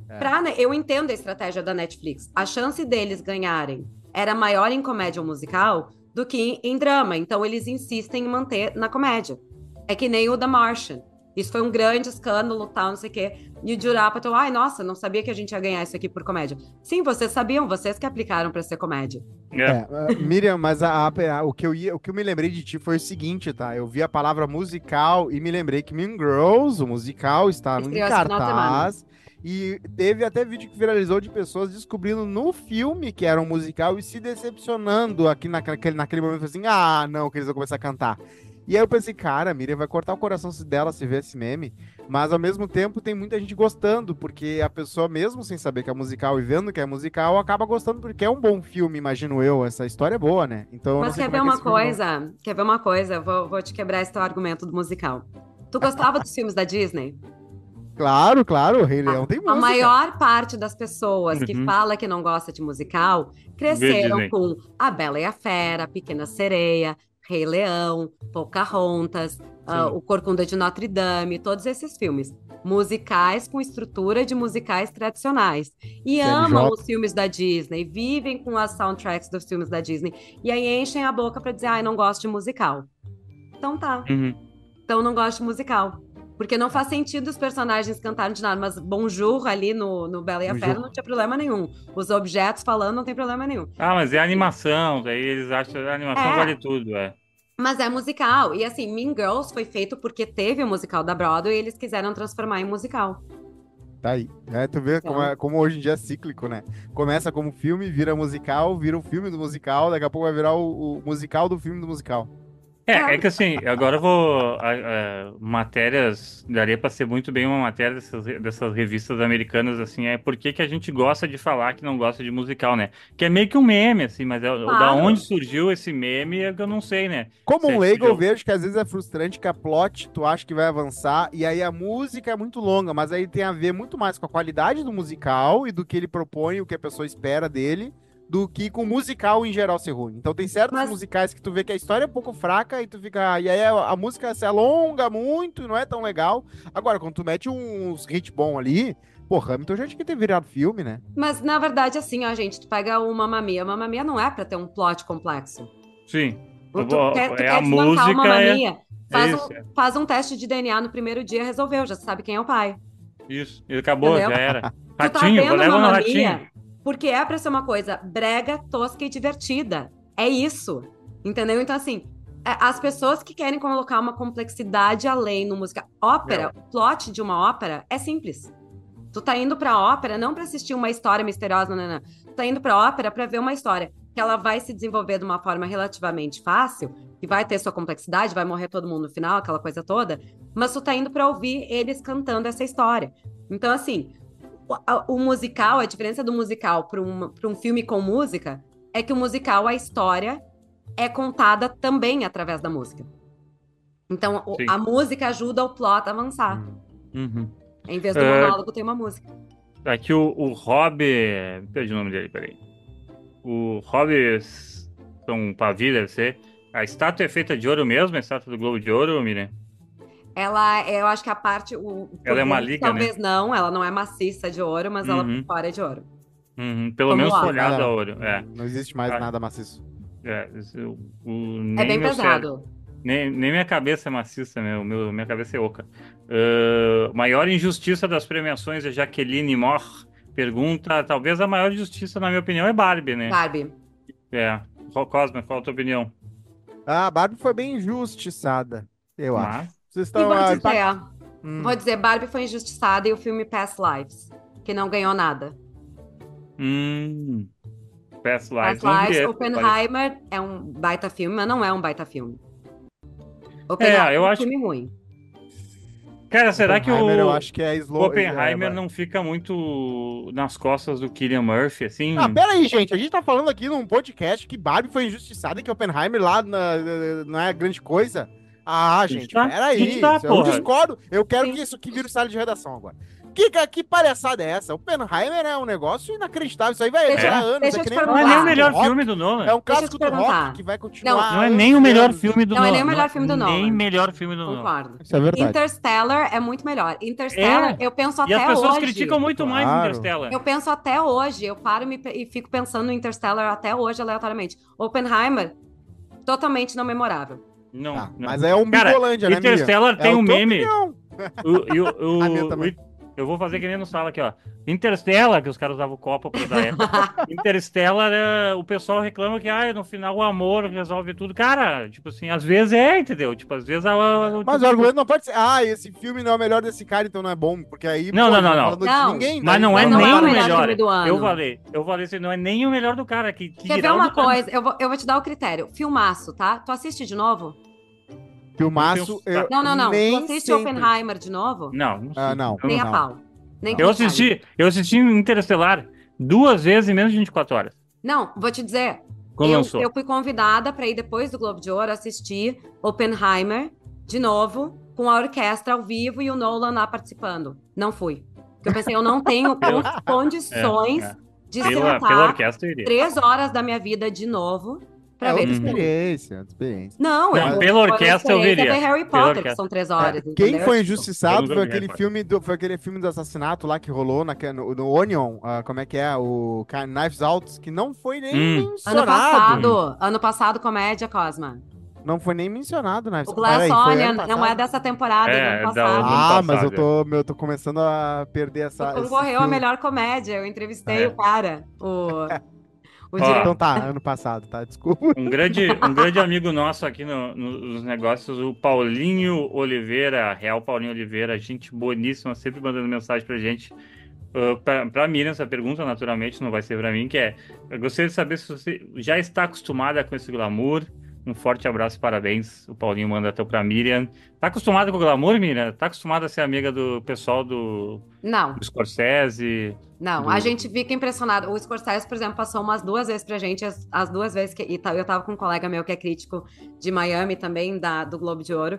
É. Pra, né, eu entendo a estratégia da Netflix. A chance deles ganharem era maior em comédia musical do que em drama. Então eles insistem em manter na comédia. É que nem o The Martian. Isso foi um grande escândalo, tal, não sei o quê. E o Jurapato, ai, nossa, não sabia que a gente ia ganhar isso aqui por comédia. Sim, vocês sabiam, vocês que aplicaram pra ser comédia. É. É, ah, Miriam, mas a- a- a- o, que eu ia, o que eu me lembrei de ti foi o seguinte, tá? Eu vi a palavra musical e me lembrei que Mean Girls, o musical, está de cartaz. E teve até vídeo que viralizou de pessoas descobrindo no filme que era um musical e se decepcionando aqui naquele, naquele momento, assim, ah, não, que eles vão começar a cantar. E aí eu pensei, cara, a Miriam vai cortar o coração dela se ver esse meme. Mas ao mesmo tempo tem muita gente gostando, porque a pessoa, mesmo sem saber que é musical e vendo que é musical, acaba gostando porque é um bom filme, imagino eu. Essa história é boa, né? Então, Mas quer como ver é que uma esse filme coisa? Quer ver uma coisa? Vou, vou te quebrar esse teu argumento do musical. Tu gostava dos filmes da Disney? Claro, claro, o Rei Leão tem música. A maior parte das pessoas que Uhum. fala que não gosta de musical cresceram com A Bela e a Fera, Pequena Sereia, Rei Leão, Pocahontas, ah, Sim. O Corcunda de Notre Dame, todos esses filmes. Musicais com estrutura de musicais tradicionais. E CNJ. amam os filmes da Disney, vivem com as soundtracks dos filmes da Disney. E aí enchem a boca pra dizer, ai, não gosto de musical. Então tá. Uhum. Então não gosto de musical. Porque não faz sentido os personagens cantarem de nada, mas Bonjour ali no, no Bela e a. Fera não tinha problema nenhum. Os objetos falando não tem problema nenhum. Ah, mas é animação, daí eles acham que a animação É. vale tudo, é. Mas é musical. E assim, Mean Girls foi feito porque teve o musical da Broadway e eles quiseram transformar em musical. Tá aí. É, tu vê como, é- como hoje em dia é cíclico, né? Começa como filme, vira musical, vira o filme do musical, daqui a pouco vai virar o, o musical do filme do musical. É, é que assim, agora eu vou. a- a- matérias. Daria pra ser muito bem uma matéria dessas, dessas revistas americanas, assim, é por que que a gente gosta de falar que não gosta de musical, né? Que é meio que um meme, assim, mas é, da Claro. onde surgiu esse meme é que eu não sei, né? Como um Certo, leigo, eu vejo que às vezes é frustrante que a plot tu acha que vai avançar, e aí a música é muito longa, mas aí tem a ver muito mais com a qualidade do musical e do que ele propõe, o que a pessoa espera dele, do que com o musical em geral ser ruim. Então tem certos Mas- musicais que tu vê que a história é um pouco fraca e tu fica. "Ah", E aí a, a música se alonga muito e não é tão legal. Agora, quando tu mete uns hits bons ali, pô, Hamilton já tinha que ter virado filme, né? Mas na verdade, assim, ó, gente, tu pega o Mamma Mia. Mamma Mia não é pra ter um plot complexo. Sim. Tu, vou- quer, tu é quer a música, Mamma é- Mia, faz, isso, um, é. faz um teste de DNA no primeiro dia, resolveu, já sabe quem é o pai. Isso. E acabou, Entendeu? já era. Tu tá Ratinho, vendo levar no Mamma ratinho. Mia porque é pra ser uma coisa brega, tosca e divertida. É isso. Entendeu? Então, assim, é, as pessoas que querem colocar uma complexidade além no música. Ópera, o plot de uma ópera é simples. Tu tá indo pra ópera não pra assistir uma história misteriosa, não, não, não. Tu tá indo pra ópera pra ver uma história que ela vai se desenvolver de uma forma relativamente fácil, que vai ter sua complexidade, vai morrer todo mundo no final, aquela coisa toda, mas tu tá indo pra ouvir eles cantando essa história. Então, assim, o, musical, a diferença do musical para um, pra um filme com música é que o musical, a história, é contada também através da música. Então, Sim. a música ajuda o plot a avançar. Uhum. Em vez do É. monólogo, tem uma música. Aqui o, o Rob. Perdi o nome dele, peraí. O Rob São Pavi, deve ser. A estátua é feita de ouro mesmo? A estátua do Globo de Ouro, Miriam? Ela, eu acho que a parte. O, Ela é uma dentro, liga, Talvez não, ela não é maciça de ouro, mas ela Uhum. por fora é de ouro. Uhum, Pelo Vamos menos lá. folhado Nada- a ouro. É, Não existe mais Ah. nada maciço. é, isso, o, o- É bem pesado. cérebro- nem, nem minha cabeça é maciça, meu, meu, minha cabeça é oca. Ah, maior injustiça das premiações é Jaqueline Moore. Pergunta, talvez a maior injustiça, na minha opinião, é Barbie, né? Barbie. É. Cosma, qual a tua opinião? Ah, a Barbie foi bem injustiçada, eu acho. Vocês estão. vou ah, dizer, hum. vou dizer, Barbie foi injustiçada e o filme Past Lives, que não ganhou nada. hum, Past Lives. Past vi Lives, Oppenheimer é um baita filme, mas não é um baita filme. Oppenheimer eu é um acho- filme ruim. Cara, será que o Oppenheimer, eu acho que é slow. Oppenheimer é, não fica muito nas costas do Killian Murphy, assim? Ah, pera aí, gente. A gente tá falando aqui num podcast que Barbie foi injustiçada e que Oppenheimer lá na- não é grande coisa. Ah, gente tá- pera a aí. gente tá, eu porra. discordo. Eu quero Sim. que isso aqui vire sala de redação agora. Que, que palhaçada é essa? Oppenheimer é um negócio inacreditável. Isso aí vai Deixa- durar anos. deixa é nem Não é nem o melhor rock. filme do Nolan. É um Deixa eu clássico do rock perguntar. que vai continuar. Não é anos nem o e melhor filme do Não é Nolan. nem o melhor filme do Nem Nolan. melhor filme do Nolan. Concordo. Isso é verdade. Interstellar é muito melhor. Interstellar, eu penso E até as pessoas hoje. criticam muito mais Claro. Interstellar. Eu penso até hoje, eu paro e, me- e fico pensando no Interstellar até hoje, aleatoriamente. Oppenheimer, totalmente não memorável. Não, Tá, não. mas é um Cara, Bigolândia, né? Interstellar tem é um a tua meme. opinião. O- e o- o- A minha também. Eu vou fazer que nem no sala aqui, ó. Interstellar, que os caras usavam copo pra dar época. Interstellar, é, o pessoal reclama que ah, no final o amor resolve tudo. Cara, tipo assim, às vezes é, entendeu? Tipo, às vezes a, a- Mas o argumento não pode ser, ah, esse filme não é o melhor desse cara, então não é bom, porque aí... Não, pô, não, não, não. Não. ninguém, Mas daí não é não nem é o melhor melhor. filme do ano. Eu falei, eu falei assim, não é nem o melhor do cara. Que, que Quer ver uma coisa? Eu vou, eu vou te dar o critério. Filmaço, tá? Tu assiste de novo? Filmaço, eu Não, não, não. nem Tu assiste sempre- Oppenheimer de novo? Não, não, Ah, não. Nem a pau. Nem Eu assisti, eu assisti Interestelar duas vezes em menos de 24 horas. Não, vou te dizer. Quando eu, eu fui convidada para ir depois do Globo de Ouro assistir Oppenheimer de novo, com a orquestra ao vivo e o Nolan lá participando. Não fui. Porque eu pensei, eu não tenho condições É, é. de Pela, sentar pela orquestra eu iria. três horas da minha vida de novo É pra ver outra experiência, outra experiência. Não, Não, eu, pela orquestra eu veria. ver Harry Potter, que são três horas. É, Quem foi injustiçado foi aquele filme do, foi aquele filme do assassinato lá que rolou na, no, no Onion, ah, como é que é? O Knives Out, que não foi nem Hum. Ano mencionado. passado, ano passado, comédia, Cosma. Não foi nem mencionado, Knives O. Glass Onion ano não é dessa temporada, É, é do é ano da- passado. do- Ah, ano mas eu passado, tô, meu, eu tô começando a perder essa. Concorreu a melhor comédia. Eu entrevistei É. o cara, o, diretor. Então tá, ano passado, tá? Desculpa. Um grande, um grande amigo nosso aqui no- no- nos negócios, o Paulinho Oliveira, Real Paulinho Oliveira, gente boníssima, sempre mandando mensagem pra gente. Uh, pra, pra Miriam, essa pergunta, naturalmente, não vai ser pra mim, que é: eu gostaria de saber se você já está acostumada com esse glamour. Um forte abraço e parabéns. O Paulinho manda até pra Miriam. Tá acostumada com o glamour, Miriam? Tá acostumada a ser amiga do pessoal do, Não, do Scorsese? não. Do- A gente fica impressionado. O Scorsese, por exemplo, passou umas duas vezes pra gente, as, as duas vezes que. E tá- eu tava com um colega meu que é crítico de Miami também, da, do Globo de Ouro.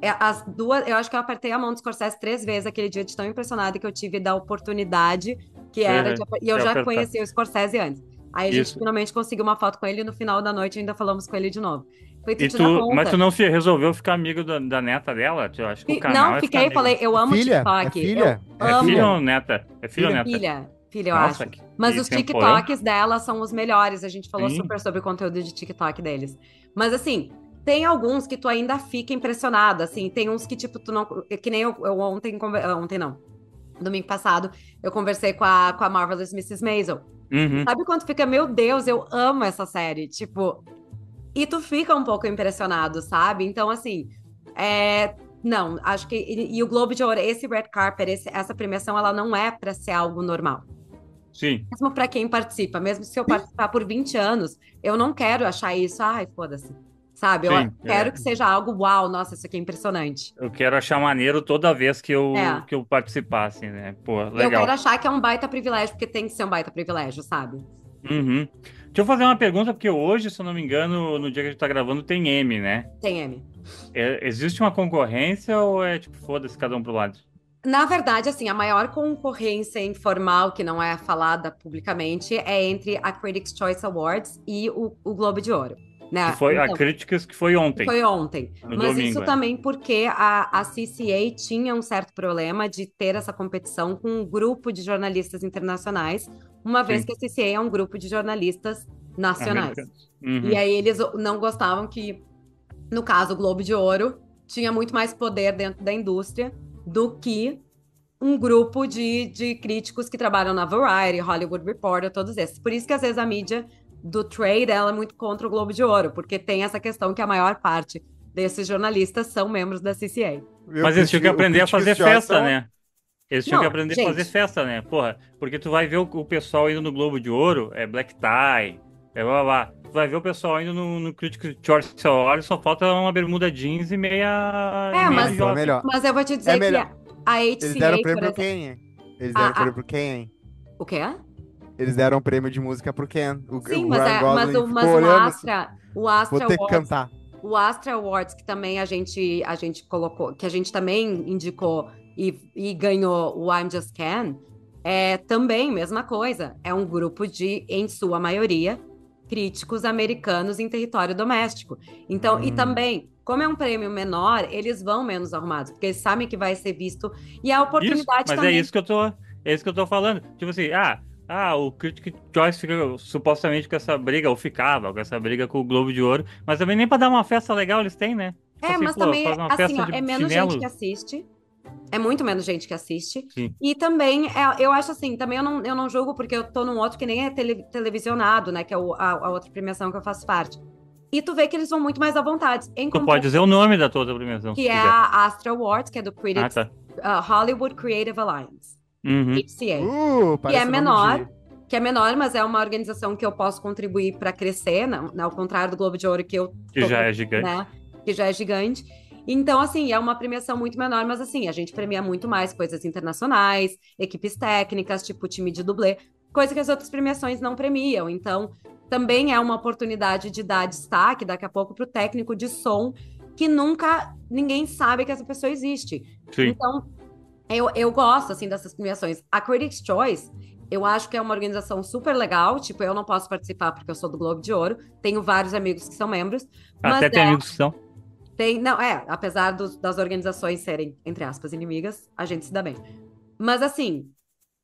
É, as duas, eu acho que eu apertei a mão do Scorsese três vezes aquele dia de tão impressionada que eu tive da oportunidade que era. Uhum. de- e eu já apertar. conhecia o Scorsese antes. Aí a gente Isso. finalmente conseguiu uma foto com ele e no final da noite ainda falamos com ele de novo. Foi E dar tu, conta. mas tu não fi- resolveu ficar amigo da, da neta dela? Eu acho que o canal Não, é fiquei, falei, eu amo filha? TikTok. É filha? Eu É amo. Filho ou neta? É filho ou Filha. neta? Filha, filha, eu Nossa, acho. que- Mas que os temporão. TikToks dela são os melhores. A gente falou Sim. super sobre o conteúdo de TikTok deles. Mas assim, tem alguns que tu ainda fica impressionado, assim, tem uns que tipo tu não, que nem eu, eu ontem, ontem não. Domingo passado, eu conversei com a, com a Marvelous Mrs. Maisel. Uhum. Sabe quando fica, meu Deus, eu amo essa série, tipo, e tu fica um pouco impressionado, sabe? Então, assim, é, não, acho que e, e o Globo de Ouro, esse red carpet, esse- essa premiação, ela não é pra ser algo normal. Sim. Mesmo pra quem participa, mesmo se eu participar por 20 anos, eu não quero achar isso, ai, foda-se. Sabe? Eu Sim, quero é. que seja algo, uau, nossa, isso aqui é impressionante. Eu quero achar maneiro toda vez que eu, É. que eu participar, assim, né? Pô, Eu legal. quero achar que é um baita privilégio, porque tem que ser um baita privilégio, sabe? Uhum. Deixa eu fazer uma pergunta, porque hoje, se eu não me engano, no dia que a gente tá gravando, tem M, né? Tem M. É- existe uma concorrência ou é tipo, foda-se cada um pro lado? Na verdade, assim, a maior concorrência informal, que não é falada publicamente, é entre a Critics' Choice Awards e o, o Globo de Ouro. Né? Que foi a Então, críticas que foi ontem. Foi ontem. Mas domingo, isso é. também porque a, a CCA tinha um certo problema de ter essa competição com um grupo de jornalistas internacionais, uma vez Sim. que a CCA é um grupo de jornalistas nacionais. Uhum. E aí eles não gostavam que, no caso, o Globo de Ouro tinha muito mais poder dentro da indústria do que um grupo de, de críticos que trabalham na Variety, Hollywood Reporter, todos esses. Por isso que às vezes a mídia do trade ela é muito contra o Globo de Ouro, porque tem essa questão que a maior parte desses jornalistas são membros da CCA. Mas eles tinham que aprender a fazer festa, né? Eles tinham Não, que aprender gente. a fazer festa, né? Porra, porque tu vai ver o, o pessoal indo no Globo de Ouro, é black tie, é blá blá. blá. Tu vai ver o pessoal indo no, no Critics' Choice Awards, só falta uma bermuda jeans e meia. É, meia mas- é melhor. Mas eu vou te dizer É que a, a Eles HCA, deram prêmio pro exemplo... Ken, hein? Eles Ah, deram ah. prêmio pro Ken, hein? O quê? Eles deram um prêmio de música pro Ken. O, Sim, o mas, é, mas, o, mas o assim, Astra, o Astra Vou ter que Awards cantar. O Astra Awards, que também a gente, a gente colocou, que a gente também indicou e, e ganhou o I'm Just Can, é também mesma coisa. É um grupo de, em sua maioria, críticos americanos em território doméstico. Então, e Hum. também, como é um prêmio menor, eles vão menos arrumados, porque eles sabem que vai ser visto. E a Isso, oportunidade mas também. é isso que eu tô. É isso que eu tô falando. Tipo assim, ah, ah, o Critic Choice fica supostamente com essa briga, ou ficava com essa briga com o Globo de Ouro, mas também nem pra dar uma festa legal eles têm, né? Tipo É, assim, mas pô, também, assim, ó, é menos chinelo. gente que assiste. É muito menos gente que assiste. Sim. E também, é, eu acho assim, também eu não, eu não julgo porque eu tô num outro que nem é tele- televisionado, né? Que é o- a, a outra premiação que eu faço parte. E tu vê que eles vão muito mais à vontade. Em Tu pode dizer o nome da tua premiação. Que é quiser. a Astra Awards, que é do Ah, Critics tá. uh, Hollywood Creative Alliance, Uhum. Uh, que é menor, de- que é menor, mas é uma organização que eu posso contribuir para crescer, né? ao contrário do Globo de Ouro, que eu Que tô já é gigante. né? Que já é gigante. Então, assim, é uma premiação muito menor, mas assim, a gente premia muito mais coisas internacionais, equipes técnicas, tipo time de dublê, coisa que as outras premiações não premiam. Então, também é uma oportunidade de dar destaque daqui a pouco para o técnico de som, que nunca ninguém sabe que essa pessoa existe. Sim. Então, eu, eu gosto, assim, dessas premiações. A Critics' Choice, eu acho que é uma organização super legal. Tipo, eu não posso participar porque eu sou do Globo de Ouro. Tenho vários amigos que são membros. Mas Até tem é, amigos que são. tem, não, é, apesar dos- das organizações serem, entre aspas, inimigas, a gente se dá bem. Mas, assim,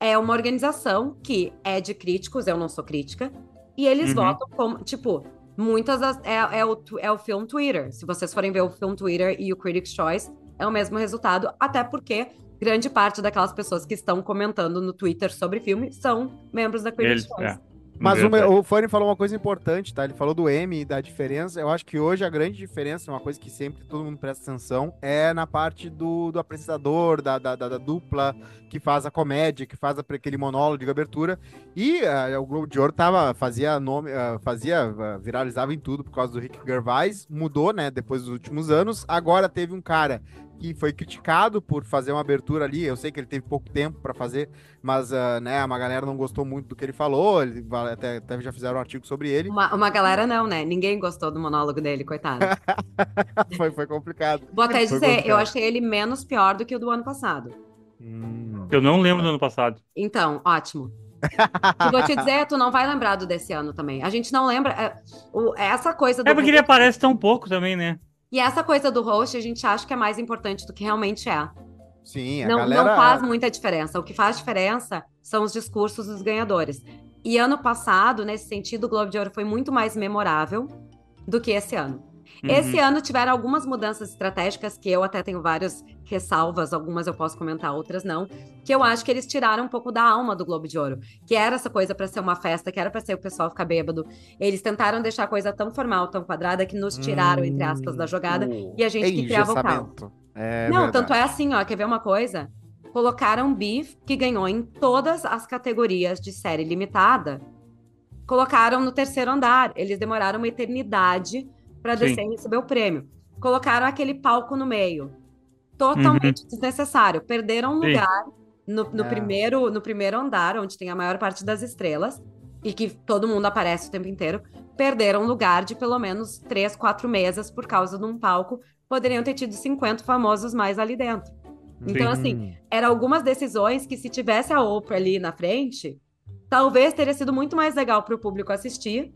é uma organização que é de críticos, eu não sou crítica, e eles Uhum. votam como, tipo, muitas das. É, é, o, é o filme Twitter. Se vocês forem ver o filme Twitter e o Critics' Choice, é o mesmo resultado, até porque grande parte daquelas pessoas que estão comentando no Twitter sobre filme são membros da Critics' Eles, Choice. é. Mas o, Verdade. o Fanny falou uma coisa importante, tá? Ele falou do M e da diferença. Eu acho que hoje a grande diferença, uma coisa que sempre todo mundo presta atenção, é na parte do, do apresentador, da, da, da- da dupla que faz a comédia, que faz a- aquele monólogo de abertura. E ah, o Globo de Ouro tava, fazia nome, ah, fazia, ah, viralizava em tudo por causa do Rick Gervais. Mudou, né, depois dos últimos anos. Agora teve um cara que foi criticado por fazer uma abertura ali. Eu sei que ele teve pouco tempo para fazer, mas ah, né, uma galera não gostou muito do que ele falou. Ele, até, até já fizeram um artigo sobre ele. Uma, uma galera não, né? Ninguém gostou do monólogo dele, coitado. foi, foi complicado. Vou até dizer, eu complicado. achei ele menos pior do que o do ano passado. Hum. Eu não lembro do ano passado. Então, ótimo. E vou te dizer, tu não vai lembrar do desse ano também. A gente não lembra. é, o- essa coisa do. É porque ele aparece tão pouco também, né? E essa coisa do host, a gente acha que é mais importante do que realmente é. Sim, a Não, galera. não faz muita diferença. O que faz diferença são os discursos dos ganhadores. E ano passado, nesse sentido, o Globo de Ouro foi muito mais memorável do que esse ano. Uhum. Esse ano tiveram algumas mudanças estratégicas que eu até tenho várias ressalvas, algumas eu posso comentar, outras não, que eu acho que eles tiraram um pouco da alma do Globo de Ouro, que era essa coisa para ser uma festa, que era para ser o pessoal ficar bêbado. Eles tentaram deixar a coisa tão formal, tão quadrada que nos tiraram entre aspas da jogada Hum, e a gente que criava o engessamento. É Não, verdade. tanto é assim, ó, quer ver uma coisa? Colocaram Beef, que ganhou em todas as categorias de série limitada, colocaram no terceiro andar. Eles demoraram uma eternidade para descer e receber o prêmio. Colocaram aquele palco no meio. Totalmente desnecessário. Perderam um Uhum. Sim. lugar no, no É. primeiro, no primeiro andar, onde tem a maior parte das estrelas, e que todo mundo aparece o tempo inteiro. Perderam um lugar de pelo menos três, quatro mesas por causa de um palco. Poderiam ter tido 50 famosos mais ali dentro. Então, Sim. assim, eram algumas decisões que, se tivesse a Oprah ali na frente, talvez teria sido muito mais legal para o público assistir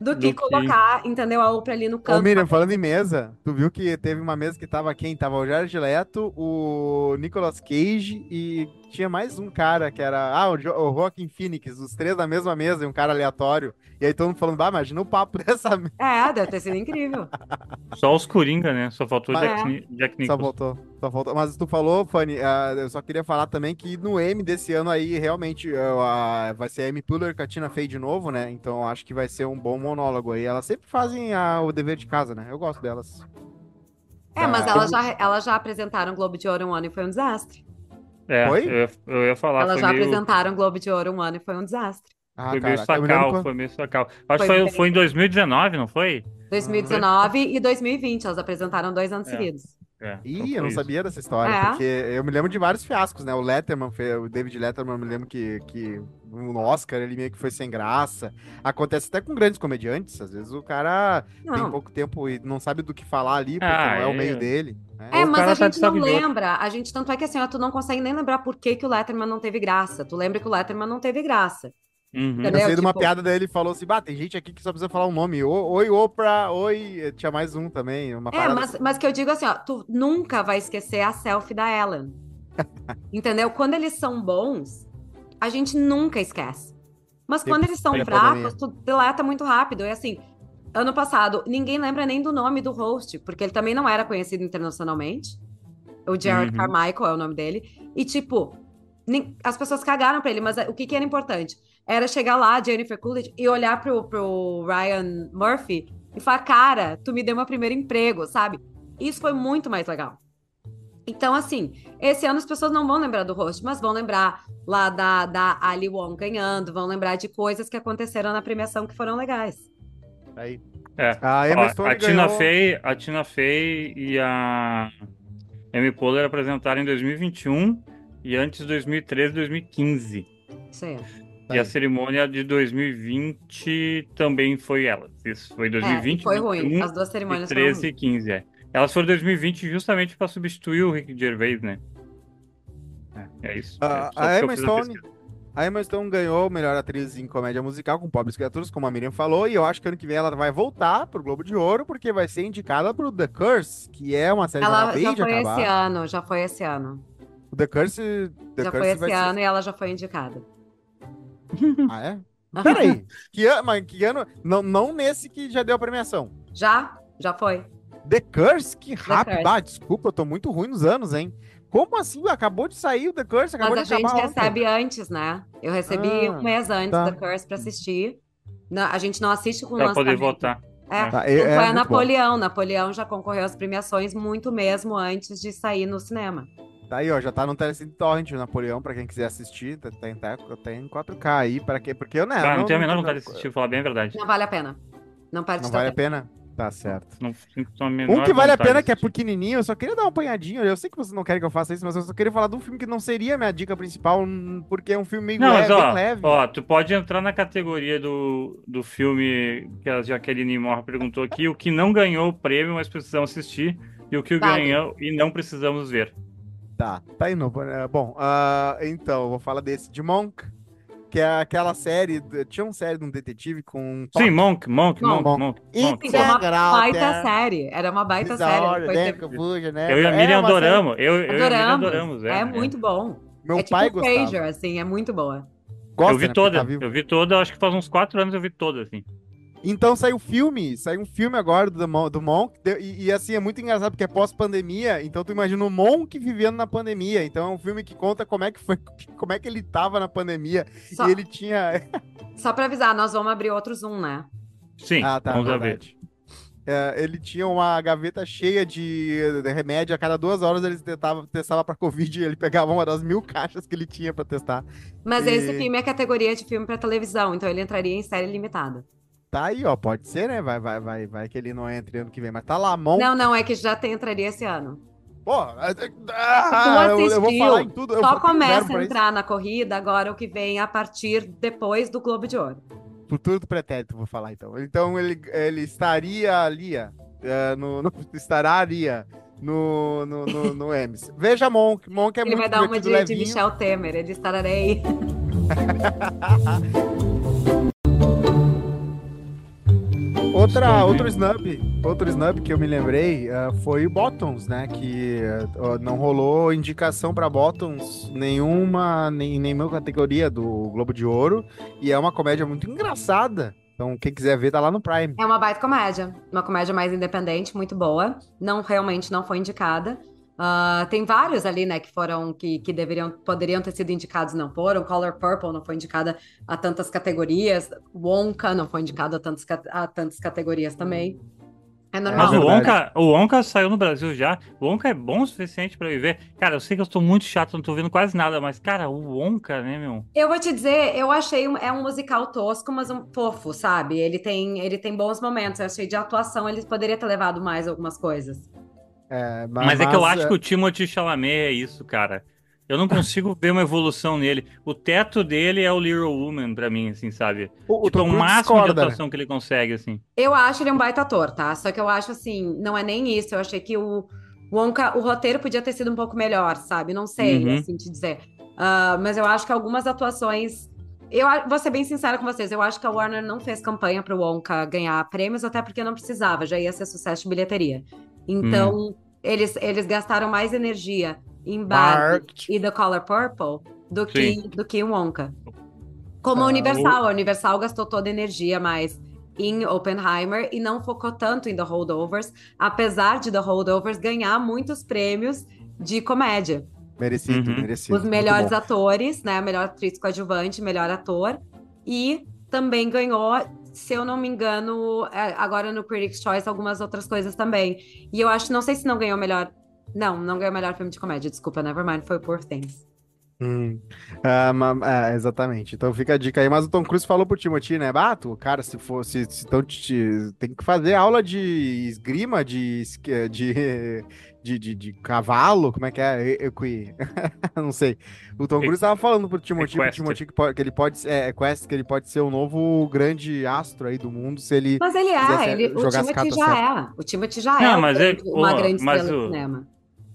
do que Do que- colocar, entendeu, a Oprah ali no Ô, canto. Miriam, falando em mesa, tu viu que teve uma mesa que tava quem? Tava o Jared Leto, o Nicolas Cage e tinha mais um cara que era. Ah, o, jo o Joaquin Phoenix, os três na mesma mesa e um cara aleatório. E aí todo mundo falando, bah, imagina o papo dessa mesa. É, deve ter sido incrível. Só os Coringa, né? Só faltou Mas- Jack, Ni- Jack Só Nicholson. voltou, só voltou. Mas tu falou, Fanny, ah, eu só queria falar também que no M desse ano aí, realmente, ah, vai ser a Amy Poehler com a Tina Fey de novo, né? Então eu acho que vai ser um bom monólogo aí. Elas sempre fazem ah, o dever de casa, né? Eu gosto delas. É, mas Ah, elas já, elas já apresentaram o Globo de Ouro um ano e foi um desastre. É, Foi? Eu, ia- eu ia falar, elas foi já meio, apresentaram o Globo de Ouro um ano e foi um desastre. Ah, foi meio caraca, sacal, quando- foi meio sacal. Acho que Foi em 2019, não foi? 2019 e 2020, elas apresentaram dois anos É. seguidos. É, Ih, então eu não isso. sabia dessa história, É. porque eu me lembro de vários fiascos, né? O Letterman, o David Letterman, eu me lembro que, que no Oscar ele meio que foi sem graça. Acontece até com grandes comediantes, às vezes o cara tem Não. pouco tempo e não sabe do que falar ali, porque Ah, não é o é. meio dele. Né? É, O mas a tá gente não outro. lembra. A gente, tanto é que assim, ó, tu não consegue nem lembrar por que, que o Letterman não teve graça. Tu lembra que o Letterman não teve graça. Uhum. Eu sei de uma Tipo- piada dele, ele falou assim, bah, tem gente aqui que só precisa falar um nome. O- Oi, Oprah, oi... Tinha mais um também, uma É, mas, assim. mas que eu digo assim, ó, tu nunca vai esquecer a selfie da Ellen. Entendeu? Quando eles são bons, a gente nunca esquece. Mas Tem- quando eles são fracos, tu deleta muito rápido. E assim, ano passado, ninguém lembra nem do nome do host, porque ele também não era conhecido internacionalmente. O Jared Uhum. Carmichael é o nome dele. E, tipo, nem- as pessoas cagaram pra ele, mas o que, que era importante? Era chegar lá, Jennifer Coolidge, e olhar pro, pro Ryan Murphy e falar, cara, tu me deu meu primeiro emprego, sabe? Isso foi muito mais legal. Então, assim, esse ano as pessoas não vão lembrar do host, mas vão lembrar lá da, da Ali Wong ganhando, vão lembrar de coisas que aconteceram na premiação que foram legais. Aí. É. A Emma Ó, Stone a, Tina ganhou- Fey, a Tina Fey e a Amy Poehler apresentaram em 2021 e antes 2013 e 2015. Isso aí. E a cerimônia de 2020 também foi ela. Isso foi É, 2020, e foi ruim. 21, As duas cerimônias e foram 13 e 15, é. Elas foram em 2020 justamente para substituir o Rick Gervais, né? É, é isso. A- É a eu Emma Stone- pesquisa. A Emma Stone ganhou melhor atriz em comédia musical com Pobres Criaturas, como a Miriam falou, e eu acho que ano que vem ela vai voltar pro Globo de Ouro, porque vai ser indicada pro The Curse, que é uma série que Ela acabei já foi acabar. esse ano, já foi esse ano. O The Curse, The já Curse foi esse vai ser- ano e ela já foi indicada. Ah, é? Peraí, que ano, mas que ano? Não, não nesse que já deu a premiação. Já? Já foi. The Curse? Que rápido. Ah, desculpa, eu tô muito ruim nos anos, hein? Como assim? Acabou de sair o The Curse, acabou Mas de a gente acabar ontem. recebe antes, né? Eu recebi Ah, um mês antes tá. da Curse pra assistir. A gente não assiste com Pra poder votar. É, Tá, não é- é foi a muito bom. Napoleão. Napoleão já concorreu às premiações muito mesmo antes de sair no cinema. Tá aí, ó, já tá no Telecine Torrent, o Napoleão, pra quem quiser assistir, tá, tá, em- tá, tá em 4K aí, pra quê? Porque eu, né, Cara, não, tenho a menor não- vontade de assistir, falar bem a verdade. Não vale a pena. Não Não vale a pena? Tá certo. Não menor Um que vale a pena, que é pequenininho, eu só queria dar uma apanhadinha. Eu sei que vocês não querem que eu faça isso, mas eu só queria falar de um filme que não seria minha dica principal, hum, porque é um filme meio Não, mas leve, bem ó, leve. ó, tu pode entrar na categoria do, do filme que a Jaqueline Morra perguntou aqui, o que não ganhou o prêmio, mas precisamos assistir, e o que Vale. ganhou e não precisamos ver. Tá, tá indo. é, Bom, ah, então, eu vou falar desse, de Monk, que é aquela série, tinha uma série de um detetive com... Sim, Monk, Monk, Monk, Monk. Monk. Monk. Foi uma Integral, baita né? série. Era uma baita série. Né, né? Eu e a É Miriam uma série- adoramos. Eu, eu e a Miriam Adoramos. adoramos. É, muito bom. Meu é tipo pai gostava. Frasier, assim, é muito boa. Gosta, eu vi né, toda, tá eu vi toda, acho que faz uns quatro anos eu vi toda, assim. Então saiu filme, saiu um filme agora do, Mon- do Monk, e, e, assim, é muito engraçado porque é pós-pandemia, então tu imagina o Monk vivendo na pandemia, então é um filme que conta como é que foi, como é que ele tava na pandemia, Só, e ele tinha... só pra avisar, nós vamos abrir outro Zoom, né? Sim, ah, tá, vamos verdade. É, ele tinha uma gaveta cheia de, de remédio, a cada duas horas ele tentava, testava pra Covid, e ele pegava uma das mil caixas que ele tinha pra testar. Mas E- esse filme é categoria de filme pra televisão, então ele entraria em série limitada. Tá aí, ó, pode ser, né? Vai, vai, vai, vai que ele não entre ano que vem, mas tá lá, Monk. Não, não, é que já tem, entraria esse ano. Pô, ah, eu, eu vou falar em tudo. eu Só verbo começa a isso. entrar na corrida agora o que vem a partir depois do Globo de Ouro. Futuro do pretérito, vou falar então. Então ele, ele estaria ali, é, no, no, estará no, no, no, no. Veja Monk, Monk é ele vai muito dar uma de, de. Michel Temer, ele estarei. Outra, outro snub, outro snub que eu me lembrei ah, foi o Bottoms, né? Que ah, não rolou indicação pra Bottoms nenhuma, nem em nenhuma categoria do Globo de Ouro. E é uma comédia muito engraçada. Então, quem quiser ver, tá lá no Prime. É uma baita comédia, uma comédia mais independente, muito boa. Não realmente não foi indicada. Ah, tem vários ali, né, que foram que, que deveriam poderiam ter sido indicados e não foram. Color Purple não foi indicada a tantas categorias. Wonka não foi indicado a tantas, a tantas categorias também. É normal. Mas o verdade. Onca, o Onca saiu no Brasil já. O Onca é bom o suficiente pra viver. Cara, eu sei que eu estou muito chato, não tô vendo quase nada, mas, cara, o Onca, né, meu? Eu vou te dizer, eu achei um, é um musical tosco, mas um fofo, sabe? Ele tem, ele tem bons momentos. Eu achei de atuação, ele poderia ter levado mais algumas coisas. É, Mas, é que eu acho é, que o Timothy Chalamet é isso, cara. Eu não consigo ver uma evolução nele. O teto dele é o Little Woman pra mim, assim, sabe? o, Tipo, é o máximo de discorda, né? atuação que ele consegue, assim. Eu acho ele um baita ator, tá? Só que eu acho assim, não é nem isso. Eu achei que o Wonka, o roteiro podia ter sido um pouco melhor, sabe? Não sei, Uhum. assim te dizer. Ah, mas eu acho que algumas atuações. Eu vou ser bem sincera com vocês, eu acho que a Warner não fez campanha pro Wonka ganhar prêmios, até porque não precisava, já ia ser sucesso de bilheteria. Então, Hum. eles, eles gastaram mais energia em Barbie e The Color Purple do que, do que em Wonka. Como a Ah, Universal, a Universal gastou toda a energia mais em Oppenheimer e não focou tanto em The Holdovers, apesar de The Holdovers ganhar muitos prêmios de comédia. Merecido, Uhum. merecido. Os melhores atores, né? Melhor atriz coadjuvante, melhor ator. E também ganhou, se eu não me engano, é, agora no Critics' Choice, algumas outras coisas também. E eu acho, não sei se não ganhou melhor. Não, não ganhou melhor filme de comédia, desculpa, Nevermind, foi Poor Things. Hum. Ah, é, exatamente. Então fica a dica aí. Mas o Tom Cruise falou pro Timothy, né? Bato, cara, se fosse. Se, então, te- tem que fazer aula de esgrima, de, de, de, de, de cavalo. Como é que é? Equi. Não sei. O Tom Cruise tava falando pro Timothy, pro. Timothy que, pode- que ele pode ser. É, Equestre, que ele pode ser o novo grande astro aí do mundo se ele. Mas ele é, ele, o Timothy já é. O Timothy já Não, é mas é- uma grande mas estrela o- de cinema.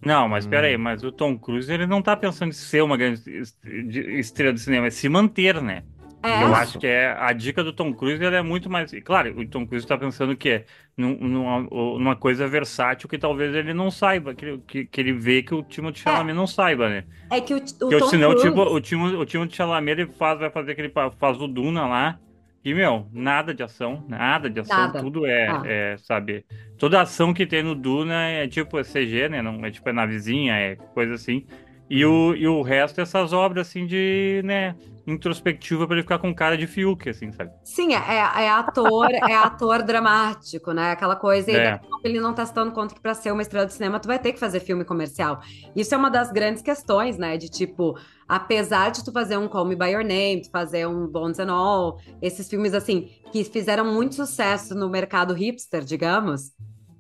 Não, mas Hum. peraí, mas o Tom Cruise ele não tá pensando em ser uma grande est- de- estrela de cinema, é se manter, né? É, Eu acho que é a dica do Tom Cruise ela é muito mais. Claro, o Tom Cruise tá pensando que numa, numa coisa versátil que talvez ele não saiba, que, que, que ele vê que o Timothée Chalamet não saiba, né? é que o, o Porque Tom senão Cruise... tipo, o, Timo, o Timothée Chalamet ele faz, vai fazer aquele faz o Duna lá. E, meu, nada de ação, nada de ação, Nada. tudo é, Ah. é, sabe? Toda ação que tem no Duna é tipo é CG, né? Não é tipo é navezinha, é coisa assim. E o, e o resto é essas obras assim de, né, introspectiva pra ele ficar com cara de Fiuk, assim, sabe? Sim, é, é ator, é ator dramático, né? Aquela coisa, É. ele não tá se dando conta que pra ser uma estrela de cinema, tu vai ter que fazer filme comercial. Isso é uma das grandes questões, né? De tipo, apesar de tu fazer um Call Me By Your Name, tu fazer um Bones and All, esses filmes assim, que fizeram muito sucesso no mercado hipster, digamos,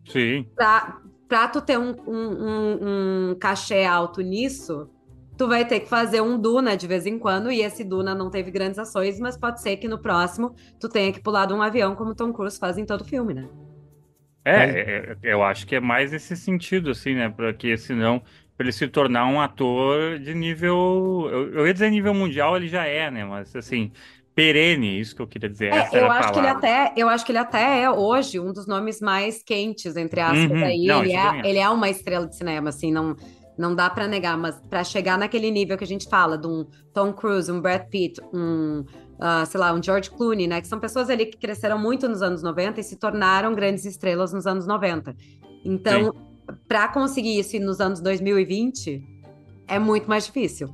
Sim. pra, pra tu ter um, um, um, um cachê alto nisso, tu vai ter que fazer um Duna de vez em quando, e esse Duna não teve grandes ações, mas pode ser que no próximo tu tenha que pular de um avião, como o Tom Cruise faz em todo filme, né? É, é, é, eu acho que é mais nesse sentido, assim, né? Porque senão, pra ele se tornar um ator de nível. Eu, eu ia dizer nível mundial, ele já é, né? Mas assim, perene, isso que eu queria dizer. É, eu a acho que ele até, eu acho que ele até é hoje um dos nomes mais quentes, entre aspas, Uhum. aí. Não, ele é, ele é uma estrela de cinema, assim, não, não dá pra negar, mas pra chegar naquele nível que a gente fala, de um Tom Cruise, um Brad Pitt, um, ah, sei lá, um George Clooney, né? Que são pessoas ali que cresceram muito nos anos 90 e se tornaram grandes estrelas nos anos 90. Então, pra conseguir isso nos anos 2020, é muito mais difícil.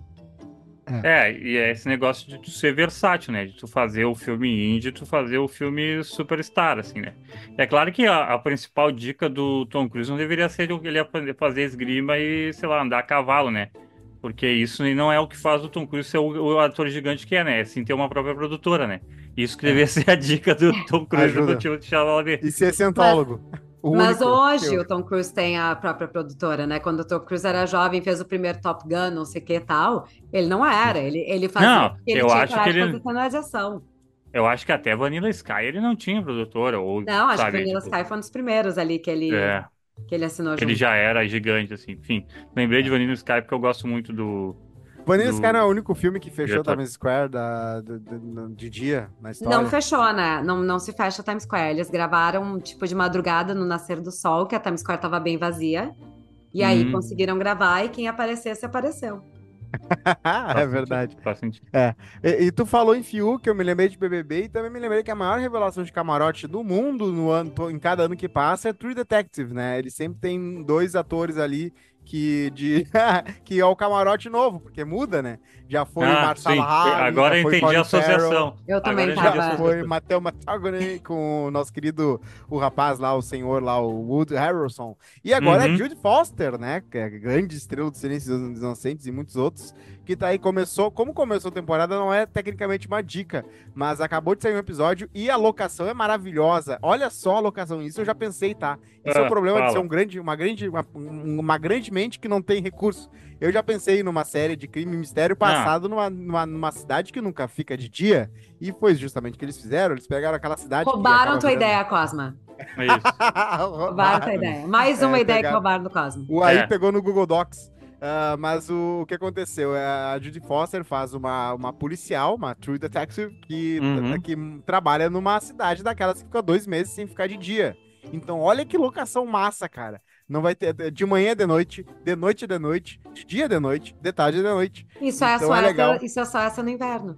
É, e é esse negócio de tu ser versátil, né? De tu fazer o filme indie, tu fazer o filme superstar, assim, né? É claro que a, a principal dica do Tom Cruise não deveria ser ele aprender a fazer esgrima e, sei lá, andar a cavalo, né? Porque isso não é o que faz o Tom Cruise ser o, o ator gigante que é, né? É sim ter uma própria produtora, né? Isso que deveria ser a dica do Tom Cruise Ajuda. do Timothée Chalamet. E ser cientólogo. O Mas hoje que eu- o Tom Cruise tem a própria produtora, né? Quando o Tom Cruise era jovem, fez o primeiro Top Gun, não sei o que e tal, ele não era. Ele, ele fazia. Não, ele eu acho que ele- de ação. Eu acho que até Vanilla Sky ele não tinha produtora, ou, Não, acho sabe, que Vanilla tipo, Sky foi um dos primeiros ali que ele, É, que ele assinou ele junto. já era gigante, assim. Enfim, lembrei de Vanilla Sky porque eu gosto muito do... Vanilla do- Sky não é o único filme que fechou diretor. Times Square da, do- do- de dia na história. Não fechou, né? Não, não se fecha Times Square. Eles gravaram, tipo, de madrugada no nascer do sol, que a Times Square tava bem vazia. E aí Hum. conseguiram gravar e quem aparecesse, apareceu. é verdade. Faz sentido. E, e tu falou em Fiuk, eu me lembrei de BBB e também me lembrei que a maior revelação de camarote do mundo no ano, em cada ano que passa é True Detective, né? Ele sempre tem dois atores ali que de que é o camarote novo, porque muda, né? Já foi Ah, Marcelo sim. Harvey, Agora já entendi a Farrell, associação. Eu também Agora eu tava- Já foi Matthew McConaughey com o nosso querido, o rapaz lá, o senhor lá, o Wood Harrelson. E agora é Uhum. Jude Foster, né? Que é grande estrela do Silêncio dos Inocentes e muitos outros. Que tá aí, começou. Como começou a temporada, não é tecnicamente uma dica, mas acabou de sair um episódio e a locação é maravilhosa. Olha só a locação, isso eu já pensei, tá? Isso é o Ah, problema de fala. ser um grande, uma grande, uma, uma grande mente que não tem recurso. Eu já pensei numa série de crime e mistério Ah. passado numa, numa, numa cidade que nunca fica de dia, e foi justamente o que eles fizeram. Eles pegaram aquela cidade. que Roubaram tua virando- ideia, Cosma. É isso. Roubaram tua ideia. Mais uma É, ideia que pegaram. roubaram do Cosmo. O aí É. pegou no Google Docs. Ah, mas o, o que aconteceu? É, A Judy Foster faz uma, uma policial, uma true detective, que, Uhum. que trabalha numa cidade daquelas que fica dois meses sem ficar de dia. Então, olha que locação massa, cara. Não vai ter de manhã de noite, de noite de noite, de dia de noite, de tarde de noite. Isso é, Então só é legal. essa, isso é só essa no inverno.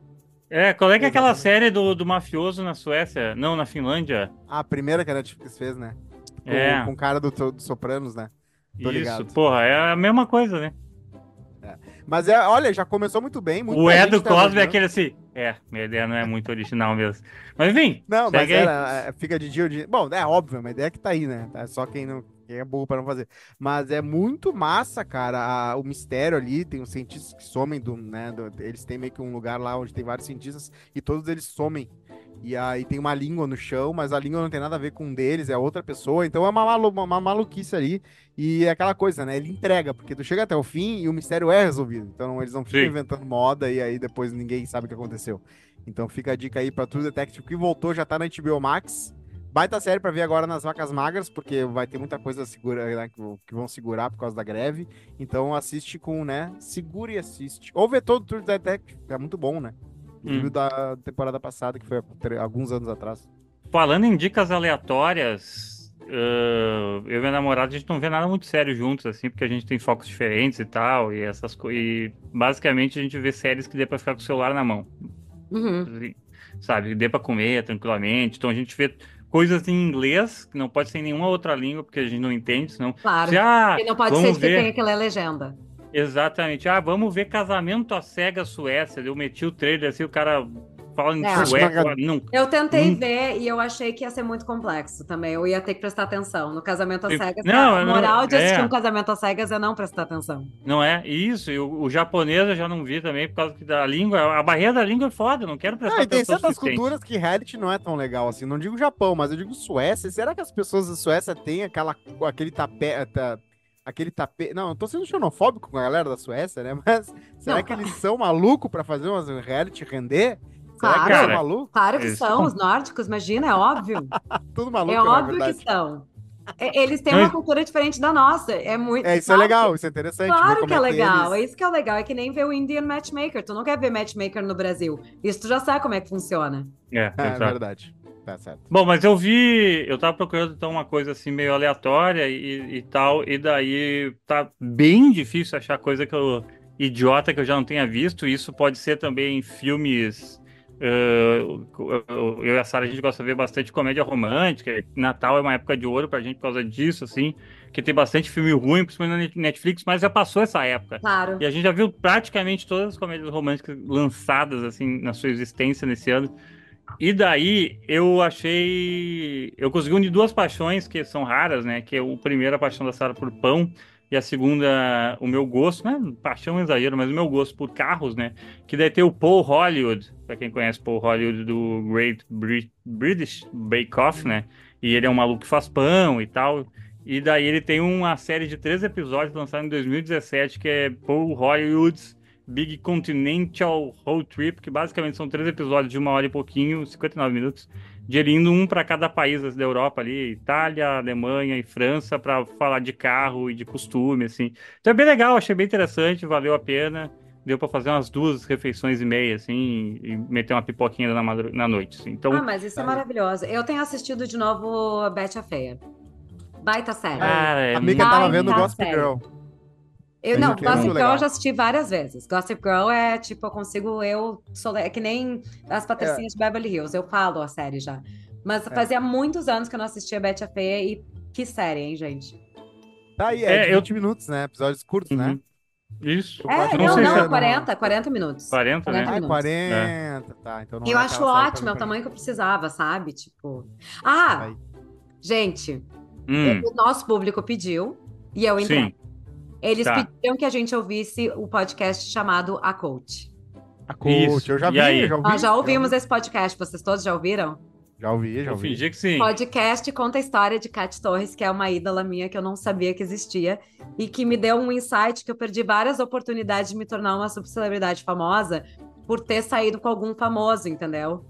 É, qual é que é aquela série do, do mafioso na Suécia? Não, na Finlândia? A primeira que a Netflix fez, né? Com, É. com o cara do, do Sopranos, né? Tô Isso, ligado. porra, é a mesma coisa, né? Mas é, olha, já começou muito bem. muita o gente Edo tá Cosme é aquele assim. É, minha ideia não é muito original mesmo. Mas enfim, Não, mas era, é, fica de dia ou de... Bom, é óbvio, uma ideia que tá aí, né? É só quem não, Quem é burro pra não fazer. Mas é muito massa, cara, a- o mistério ali. Tem os cientistas que somem do, né? do- eles têm meio que um lugar lá onde tem vários cientistas e todos eles somem. E aí tem uma língua no chão, mas a língua não tem nada a ver com um deles, é outra pessoa. Então é uma, malu uma, maluquice ali. E é aquela coisa, né? Ele entrega, porque tu chega até o fim e o mistério é resolvido. Então eles não ficam Sim. inventando moda e aí depois ninguém sabe o que aconteceu. Então fica a dica aí pra True Detective que voltou, já tá na HBO Max. Baita série pra ver agora nas vacas magras, porque vai ter muita coisa segura, né, que, vão- segurar por causa da greve. Então assiste com, né? Segura e assiste. Ou vê todo o True Detective, é muito bom, né? Inclusive Hum. da temporada passada, que foi alguns anos atrás. Falando em dicas aleatórias, ah, eu e minha namorada, a gente não vê nada muito sério juntos, assim, porque a gente tem focos diferentes e tal, e essas coisas. E basicamente a gente vê séries que dê pra ficar com o celular na mão. Uhum. assim, sabe? Dê pra comer tranquilamente. Então a gente vê coisas em inglês, que não pode ser em nenhuma outra língua, porque a gente não entende, senão. Claro. Se, ah, E não pode ser que ver. tem aquela legenda. Exatamente. Ah, vamos ver Casamento à Cega Suécia. Eu meti o trailer assim, o cara fala em É. sueco. eu, Não. Eu tentei ver e eu achei que ia ser muito complexo também. Eu ia ter que prestar atenção. No Casamento às Eu- Cegas, Não, a eu não- moral de assistir é. um Casamento às Cegas é não prestar atenção. Não é isso, e o, japonês eu já não vi também, por causa que da língua, a barreira da língua é foda, eu não quero prestar Ah, e tem atenção certas culturas que reality não é tão legal assim. Não digo Japão, mas eu digo Suécia. Será que as pessoas da Suécia têm aquela, aquele tapete. Aquele tapete. Não, eu tô sendo xenofóbico com a galera da Suécia, né? Mas será Não. que eles são malucos pra fazer umas reality render? Será Claro. que eles são malucos? Claro que Eles são, os nórdicos, imagina, é óbvio. Tudo maluco, É na óbvio que são. E- Eles têm uma cultura diferente da nossa. É muito. É, isso é Claro legal, isso é interessante. Claro que é legal, é eles- isso que é legal. É que nem ver o Indian Matchmaker. Tu não quer ver matchmaker no Brasil. Isso tu já sabe como é que funciona. É, É, exato. verdade. Tá certo. Bom, mas eu vi, eu tava procurando então uma coisa assim meio aleatória e, e tal, e daí tá bem difícil achar coisa que eu idiota que eu já não tenha visto. Isso pode ser também em filmes. eh, eu, e a Sarah, a gente gosta de ver bastante comédia romântica. Natal é uma época de ouro pra gente por causa disso, assim, que tem bastante filme ruim, principalmente na Netflix, mas já passou essa época. Claro. E a gente já viu praticamente todas as comédias românticas lançadas assim na sua existência nesse ano. E daí eu achei, eu consegui unir duas paixões que são raras, né? Que é o primeiro a paixão da Sara por pão e a segunda o meu gosto, né? Paixão é um exagero, mas o meu gosto por carros, né? Que daí tem o Paul Hollywood, para quem conhece Paul Hollywood do Great Brit- British Bake Off, né? E ele é um maluco que faz pão e tal. E daí ele tem uma série de três episódios lançada em 2017 que é Paul Hollywood's Big Continental Road Trip, que basicamente são três episódios de uma hora e pouquinho, 59 minutos, gerindo um para cada país da Europa ali, Itália, Alemanha e França, para falar de carro e de costume, assim. Então é bem legal, achei bem interessante, valeu a pena. Deu para fazer umas duas refeições e meia, assim, e meter uma pipoquinha na, madru- na noite, assim. Então, Ah, mas isso é maravilhoso. Eu tenho assistido de novo Betty a Feia. Baita série. cara, é A amiga tava vendo Gossip. Girl. Eu não, é Gossip Girl eu já assisti várias vezes. Gossip Girl é tipo, eu consigo, eu sou é que nem as patricinhas de Beverly Hills, eu falo a série já. Mas É. fazia muitos anos que eu não assistia Betty a Feia e que série, hein, gente? Tá aí, é, É, eu- 20 minutos, né? Episódios curtos, né? Uhum. Isso. Eu É, não não, sei não, se é é- 40, 40 minutos. 40, né? 40 Ah, minutos. 40, tá. Então não Eu é acho ótimo, é o tamanho que eu precisava, sabe? Tipo. Ah, Aí. gente, Hum, o nosso público pediu e eu entrei. sim. Eles Tá. pediram que a gente ouvisse o podcast chamado A Coach. A coach, Isso. eu já vi, aí? já ouvi. Nós já ouvimos ouvi. esse podcast, vocês todos já ouviram? Já ouvi, já Eu ouvi. fingi que sim. Podcast conta a história de Kat Torres, que é uma ídola minha que eu não sabia que existia e que me deu um insight que eu perdi várias oportunidades de me tornar uma subcelebridade famosa por ter saído com algum famoso, entendeu?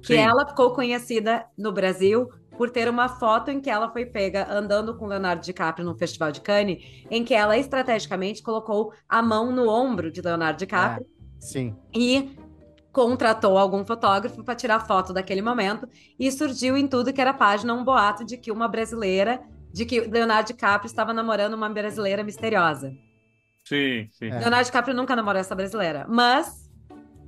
Que Sim. ela ficou conhecida no Brasil por ter uma foto em que ela foi pega andando com Leonardo DiCaprio no Festival de Cannes, em que ela estrategicamente colocou a mão no ombro de Leonardo DiCaprio Sim. e contratou algum fotógrafo para tirar foto daquele momento e surgiu em tudo que era página um boato de que uma brasileira, de que Leonardo DiCaprio estava namorando uma brasileira misteriosa. Sim, sim. É. Leonardo DiCaprio nunca namorou essa brasileira, mas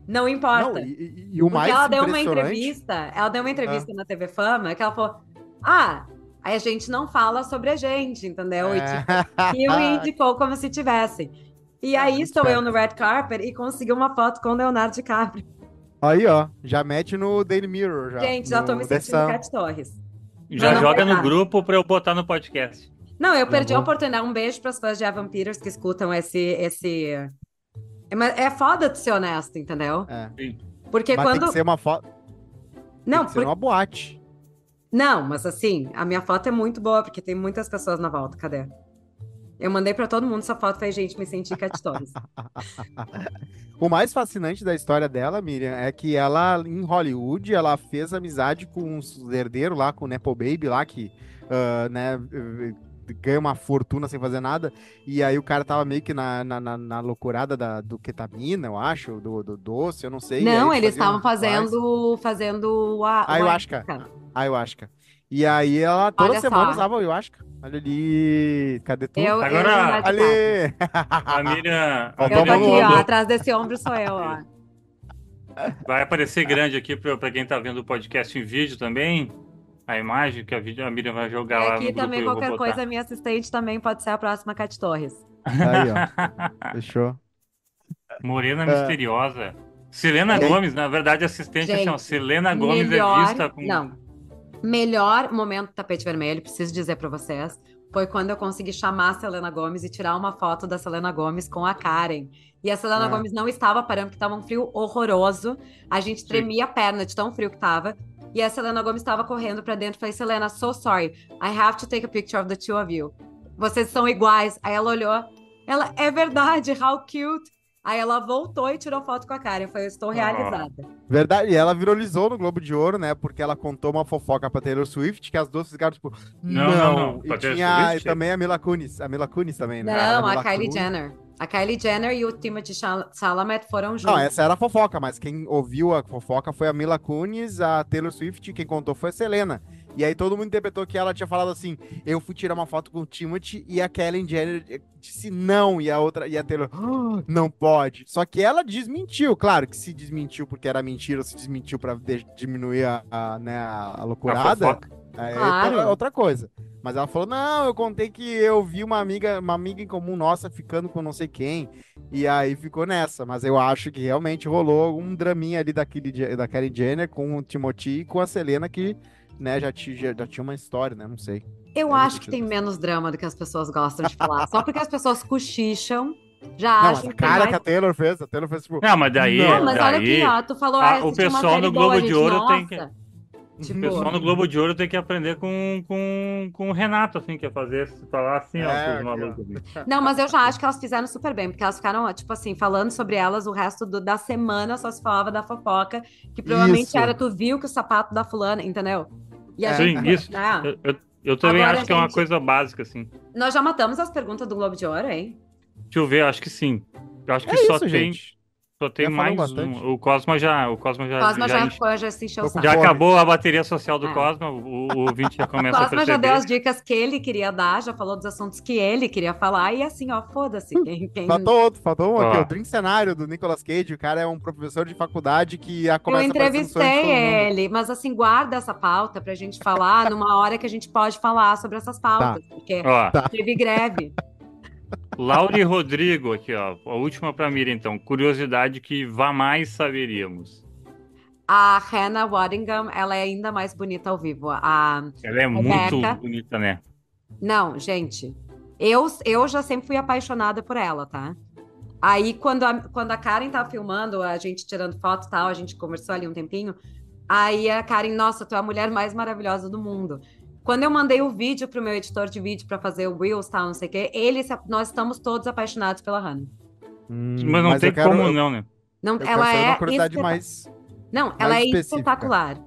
não importa. Não, e, e- o porque mais ela deu uma. Ah. entrevista, ela deu uma entrevista na TV Fama que ela falou: "Ah, aí a gente não fala sobre a gente, entendeu?" E, tipo, e o indicou como se tivessem. E aí muito estou eu esperto. no red carpet e consegui uma foto com Leonardo DiCaprio. Aí, ó, já mete no Daily Mirror, já. Gente, já tô me sentindo Sun. Cat Torres. Já joga no grupo pra eu botar no podcast. Não, eu perdi a vou- oportunidade. Um beijo para as fãs de Evan Peters que escutam esse. esse... É, mas é foda de ser honesto, entendeu? É. Porque Mas tem quando. que ser uma foto. Não, tem que ser por- uma boate. não, mas assim, a minha foto é muito boa, porque tem muitas pessoas na volta. Cadê? Eu mandei para todo mundo essa foto, falei, gente, me senti Cat Torres. O mais fascinante da história dela, Miriam, é que ela, em Hollywood, ela fez amizade com os herdeiros lá, com o Nepo Baby lá, que, ah, né, ganha uma fortuna sem fazer nada. E aí o cara tava meio que na, na, na, na loucurada da, do ketamina, eu acho, do, do doce, eu não sei. não, eles estavam fazendo. fazendo a. Ah, o ayahuasca. ayahuasca. E aí ela toda Olha semana só. usava ayahuasca. Olha ali, cadê tu? Eu, Agora- eu, Ali! A Miriam, a eu tô Miriam aqui, ó, atrás desse ombro sou eu, ó. vai aparecer grande aqui para quem tá vendo o podcast em vídeo também. A imagem que a, vídeo, a Miriam vai jogar E lá no aqui grupo. também, vou qualquer coisa, minha assistente também pode ser a próxima Cat Torres. Aí, ó. Fechou. Morena É. misteriosa. Selena Gente. Gomes, na verdade, assistente Gente, chama Selena Gomes melhor, é vista com. não. Melhor momento do tapete vermelho, preciso dizer pra vocês, foi quando eu consegui chamar a Selena Gomes e tirar uma foto da Selena Gomes com a Karen. E a Selena Ah. Gomes não estava parando, porque estava um frio horroroso. A gente tremia a perna de tão frio que tava. E a Selena Gomes estava correndo pra dentro. Falei, Selena, so sorry. I have to take a picture of the two of you. Vocês são iguais. Aí ela olhou. Ela, é verdade, how cute. Aí ela voltou e tirou foto com a Karen. Eu falei, eu estou Ah. realizada. Verdade, e ela viralizou no Globo de Ouro, né? Porque ela contou uma fofoca pra Taylor Swift, que as duas ficaram tipo, Não, não. não, não. E tinha Swift? também a Mila Kunis, a Mila Kunis também, né? Não, a Mila Kylie Kunis. Jenner. A Kylie Jenner e o Timothy Chal- Chalamet foram Não, juntos. essa era a fofoca, mas quem ouviu a fofoca foi a Mila Kunis, a Taylor Swift, e quem contou foi a Selena. E aí todo mundo interpretou que ela tinha falado assim: eu fui tirar uma foto com o Timothy e a Kylie Jenner disse não, e a outra, e a Taylor, "Ah, não pode. Só que ela desmentiu, claro que se desmentiu porque era mentira, ou se desmentiu pra de- diminuir a, a, né, a, a A loucurada. fofoca. É Claro. outra- outra coisa. Mas ela falou: não, eu contei que eu vi uma amiga, uma amiga em comum nossa ficando com não sei quem. E aí ficou nessa. Mas eu acho que realmente rolou um draminha ali daquele, da Kylie Jenner com o Timothy e com a Selena, que né, já, ti- já, tinha uma história, né? Não sei. Eu acho que tem menos drama do que as pessoas gostam de falar. Só porque as pessoas cochicham, já Não, mas acham a que cara mais... que a Taylor fez, a Taylor fez tipo. Não, mas daí. Não, mas olha daí aqui, ó, tu falou, Ah, ah, o pessoal no boa, Globo de gente, Ouro tem que- nossa. O Tipo, pessoal no Globo de Ouro tem que aprender com, com, com o Renato, assim, que é fazer, falar assim, ó, É, ó. malucos. Não, mas eu já acho que elas fizeram super bem, porque elas ficaram, tipo assim, falando sobre elas o resto do- da semana só se falava da fofoca, que provavelmente Isso. era tu viu que o sapato da fulana, entendeu? E a É. gente. Sim, isso. Ah, Eu, eu, eu também Agora, acho que é uma gente- coisa básica, assim. nós já matamos as perguntas do Globo de Ouro, hein? Deixa eu ver, acho que sim. Eu acho que É só isso, tem, gente. Só tem Já mais um. O Cosma já. O Cosma já, Cosma já, já, já se encheu o saco. já acabou a bateria social do É. Cosma, o, o ouvinte já começa a Cosma já perceber. deu as dicas que ele queria dar, já falou dos assuntos que ele queria falar, e assim, ó, foda-se. Quem, quem... Faltou outro, faltou um aqui, Ó. o Drink Cenário do Nicolas Cage. O cara é um professor de faculdade que a Eu começa de entrevistei ele, mas assim, guarda essa pauta pra gente falar numa hora que a gente pode falar sobre essas pautas, porque Ó, Tá. teve greve. Laure Rodrigo aqui, ó. A última pra Mira, então. Curiosidade que vá mais saberíamos. A Hannah Waddingham, ela é ainda mais bonita ao vivo. A... Ela é Rebeca. muito bonita, né? Não, gente, eu, eu já sempre fui apaixonada por ela, tá? Aí, quando a, quando a Karen tava filmando, a gente tirando foto e tal, a gente conversou ali um tempinho. Aí a Karen, nossa, tu é a mulher mais maravilhosa do mundo. Quando eu mandei o vídeo pro meu editor de vídeo pra fazer o Reels, tal, não sei o quê, ele, nós estamos todos apaixonados pela Hannah. Hum, Mas não tem eu quero- como eu- não, né? Não, Eu quero ela saber é uma mais. Não, ela é específica. espetacular.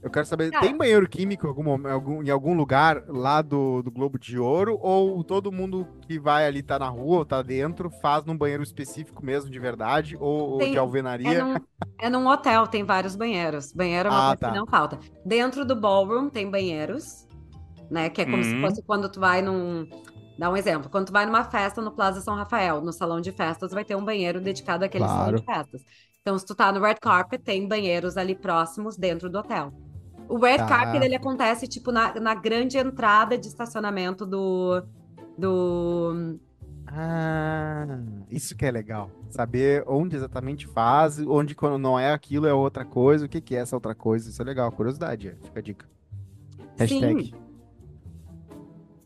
Eu quero saber, Cara. tem banheiro químico em algum, algum- em algum lugar lá do, do Globo de Ouro? Ou todo mundo que vai ali, tá na rua ou tá dentro, faz num banheiro específico mesmo, de verdade? Ou, ou Tem- de É alvenaria? num, é num hotel, tem vários banheiros. Banheiro é uma Ah, coisa tá. que não falta. Dentro do ballroom tem banheiros, né? Que é como se Uhum. fosse quando tu vai num. Dá um exemplo. Quando tu vai numa festa no Plaza São Rafael, no salão de festas, vai ter um banheiro dedicado àquele salão Claro. de festas. Então, se tu tá no red carpet, tem banheiros ali próximos dentro do hotel. O red Tá. carpet, ele acontece, tipo, na, na grande entrada de estacionamento do... do... Ah, isso que é legal. Saber onde exatamente faz, onde quando não é aquilo é outra coisa, o que que é essa outra coisa. Isso é legal, curiosidade, é. fica a dica. Hashtag. Sim.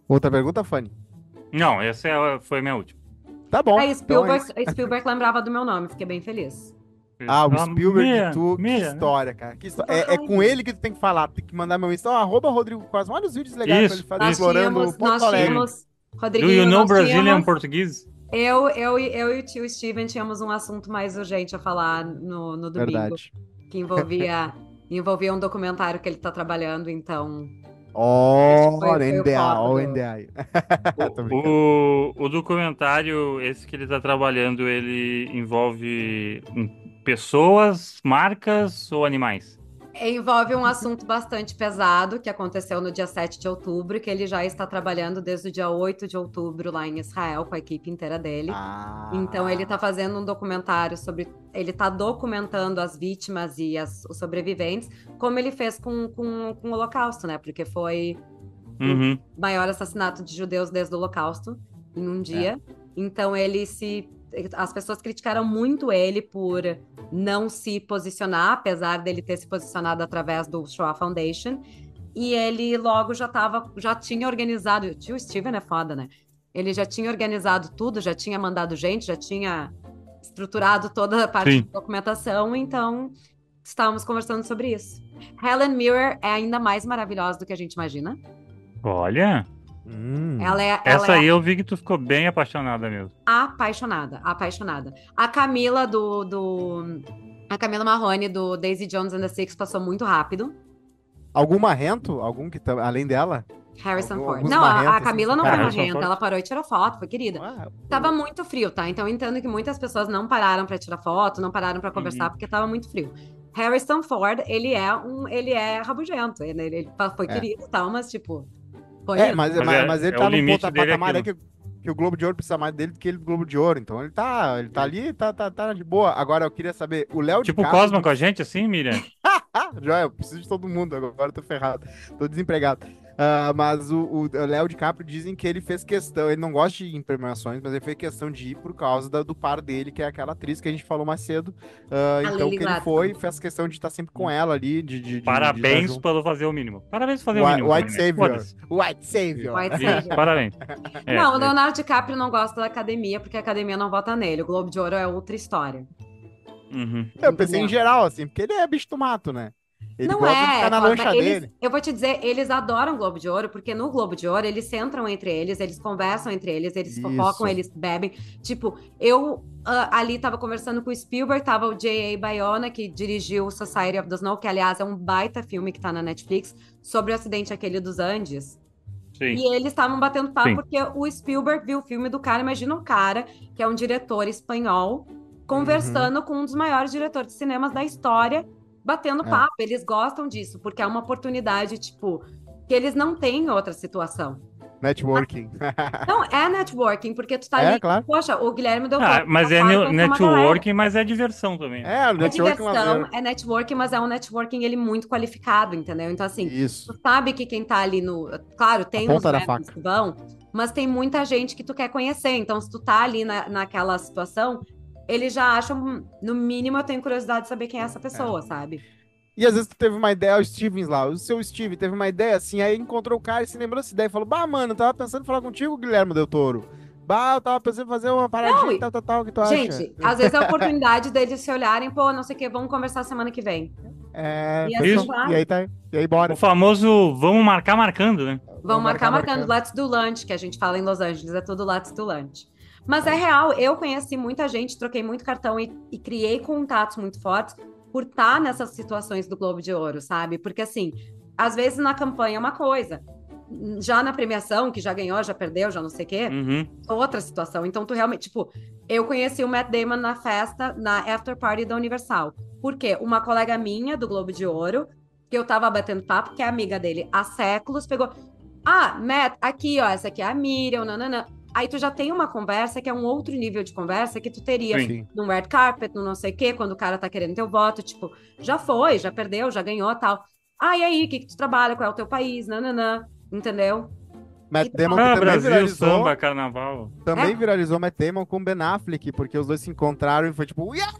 Outra pergunta, Fanny? Não, essa é- foi a minha última. Tá bom. Então é Spielberg, Spielberg lembrava do meu nome, fiquei bem feliz. Ah, o Spielberg, Mia, tu, Mia, que né? história, cara. Que história. É, é com ele que tu tem que falar, tem que mandar meu Insta, arroba Rodrigo Cosmo. Olha os vídeos legais Isso, que ele faz Nós explorando tínhamos, Porto Alegre. tínhamos, Do Rodriguinho, you know Brazilian tínhamos- português? eu, eu, e- eu e o tio Steven tínhamos um assunto mais urgente a falar no, no domingo, Verdade. que envolvia, envolvia um documentário que ele tá trabalhando, então... Ó, Foi- foi o NDA, ó, o foco do- NDA. O, o documentário, esse que ele está trabalhando, ele envolve hum, pessoas, marcas ou animais? Envolve um assunto bastante pesado que aconteceu no dia 7 de outubro, que ele já está trabalhando desde o dia 8 de outubro lá em Israel com a equipe inteira dele. Ah. Então ele está fazendo um documentário sobre. Ele está documentando as vítimas e as, os sobreviventes, como ele fez com, com, com o Holocausto, né? Porque foi Uhum. o maior assassinato de judeus desde o Holocausto, em um dia. Então ele se. As pessoas criticaram muito ele por não se posicionar, apesar dele ter se posicionado através do Shoah Foundation. E ele logo já tava, já tinha organizado. O tio Steven é foda, né? Ele já tinha organizado tudo, já tinha mandado gente, já tinha estruturado toda a parte Sim. de documentação, então estávamos conversando sobre isso. Helen Mirror é ainda mais maravilhosa do que a gente imagina. Olha, Hum. Ela é, ela essa é aí eu vi que tu ficou bem apaixonada mesmo. apaixonada, apaixonada. A Camila do, do a Camila Marrone do Daisy Jones and the Six passou muito rápido. Algum marrento? Algum que tá, além dela? Harrison Algum- Ford. Não, a, a marrentos, Camila assim. não foi Harrison marrenta, ela parou e tirou foto, foi querida. Tava muito frio, tá? Então eu entendo que muitas pessoas não pararam pra tirar foto, não pararam pra conversar Uhum. porque tava muito frio. Harrison Ford, ele é um, ele é rabugento, ele, ele foi É. querido e tal, mas tipo, foi É, isso. mas, Mas é- mas ele é tá o num limite ponto patamar aquilo. que, que o Globo de Ouro precisa mais dele do que ele do Globo de Ouro. Então ele tá, ele tá ali, tá, tá, tá de boa. Agora eu queria saber, o Léo Tipo o Cosma com a gente, assim, Miriam? Eu preciso de todo mundo, agora eu tô ferrado, tô desempregado. Ah, mas o, Léo DiCaprio dizem que ele fez questão, ele não gosta de ir em premiações, mas ele fez questão de ir por causa da- do par dele, que é aquela atriz que a gente falou mais cedo. Ah, então que ele foi, fez questão de estar sempre com ela ali, de, de, de- de Parabéns estar pelo fazer o mínimo. Parabéns por fazer o mínimo. White? Savior. White Savior. White Isso, Savior. parabéns. É, não, o é. Leonardo DiCaprio não gosta da academia porque a academia não vota nele. O Globo de Ouro é outra história. Uhum. Eu pensei em geral, assim, porque ele é bicho do mato, né? Ele não gosta de é, ficar na lancha eles- dele. Eu vou te dizer, eles adoram o Globo de Ouro, porque no Globo de Ouro eles centram entre eles, eles conversam entre eles, eles Isso. fofocam, eles bebem. Tipo, eu ah, ali tava conversando com o Spielberg, tava o J.A. Bayona, que dirigiu Society of the Snow, que aliás é um baita filme que tá na Netflix, sobre o acidente aquele dos Andes. Sim. E eles estavam batendo papo Sim. porque o Spielberg viu o filme do cara. Imagina um cara que é um diretor espanhol conversando com um dos maiores diretores de cinemas da história, batendo É. papo. Eles gostam disso, porque é uma oportunidade, tipo, que eles não têm em outra situação. Networking. Não é networking, porque tu tá É, ali. claro. Poxa, o Guilherme deu Ah, mas é networking, mas é diversão também. né? É, o É networking diversão, lazer. é networking, mas é um networking ele muito qualificado, entendeu? Então, assim, Isso. Tu sabe que quem tá ali no. Claro, tem faca. que vão, mas tem muita gente que tu quer conhecer. Então, se tu tá ali na, naquela situação, eles já acham, no mínimo, eu tenho curiosidade de saber quem é essa pessoa, sabe? E às vezes tu teve uma ideia, o Stevens lá, o seu Steve teve uma ideia assim, aí encontrou o cara e se lembrou dessa ideia e falou: Bah, mano, eu tava pensando em falar contigo, Guilherme Del Toro. Bah, eu tava pensando em fazer uma paradinha Não, e- tal, tal, tal, que tu acha? Gente, às vezes é a oportunidade deles se olharem, pô, não sei o que, vamos conversar semana que vem. É, E assim vai. e aí tá, e aí bora. O famoso vamos marcar marcando, né? Vão marcar marcando Let's do Lunch, que a gente fala em Los Angeles, é tudo Let's do Lunch. Mas é real, eu conheci muita gente, troquei muito cartão e, e criei contatos muito fortes por estar nessas situações do Globo de Ouro, sabe? Porque assim, às vezes na campanha é uma coisa, já na premiação, que já ganhou, já perdeu, já não sei o quê, Uhum. outra situação. Então, tu realmente, tipo, eu conheci o Matt Damon na festa, na after party da Universal. Por quê? Uma colega minha do Globo de Ouro, que eu tava batendo papo, que é amiga dele há séculos, pegou. Ah, Matt, aqui, ó, essa aqui é a Miriam, nananã. Aí tu já tem uma conversa que é um outro nível de conversa que tu teria Sim. Num red carpet, no não sei o quê, quando o cara tá querendo teu voto, tipo, já foi, já perdeu, já ganhou, tal. Ah, e aí, o que que tu trabalha, qual é o teu país, nananã, entendeu? Matt Damon que Ah, também Brasil, viralizou, samba, carnaval. também É. viralizou Matt Damon com Ben Affleck, porque os dois se encontraram e foi tipo, "Yeah!"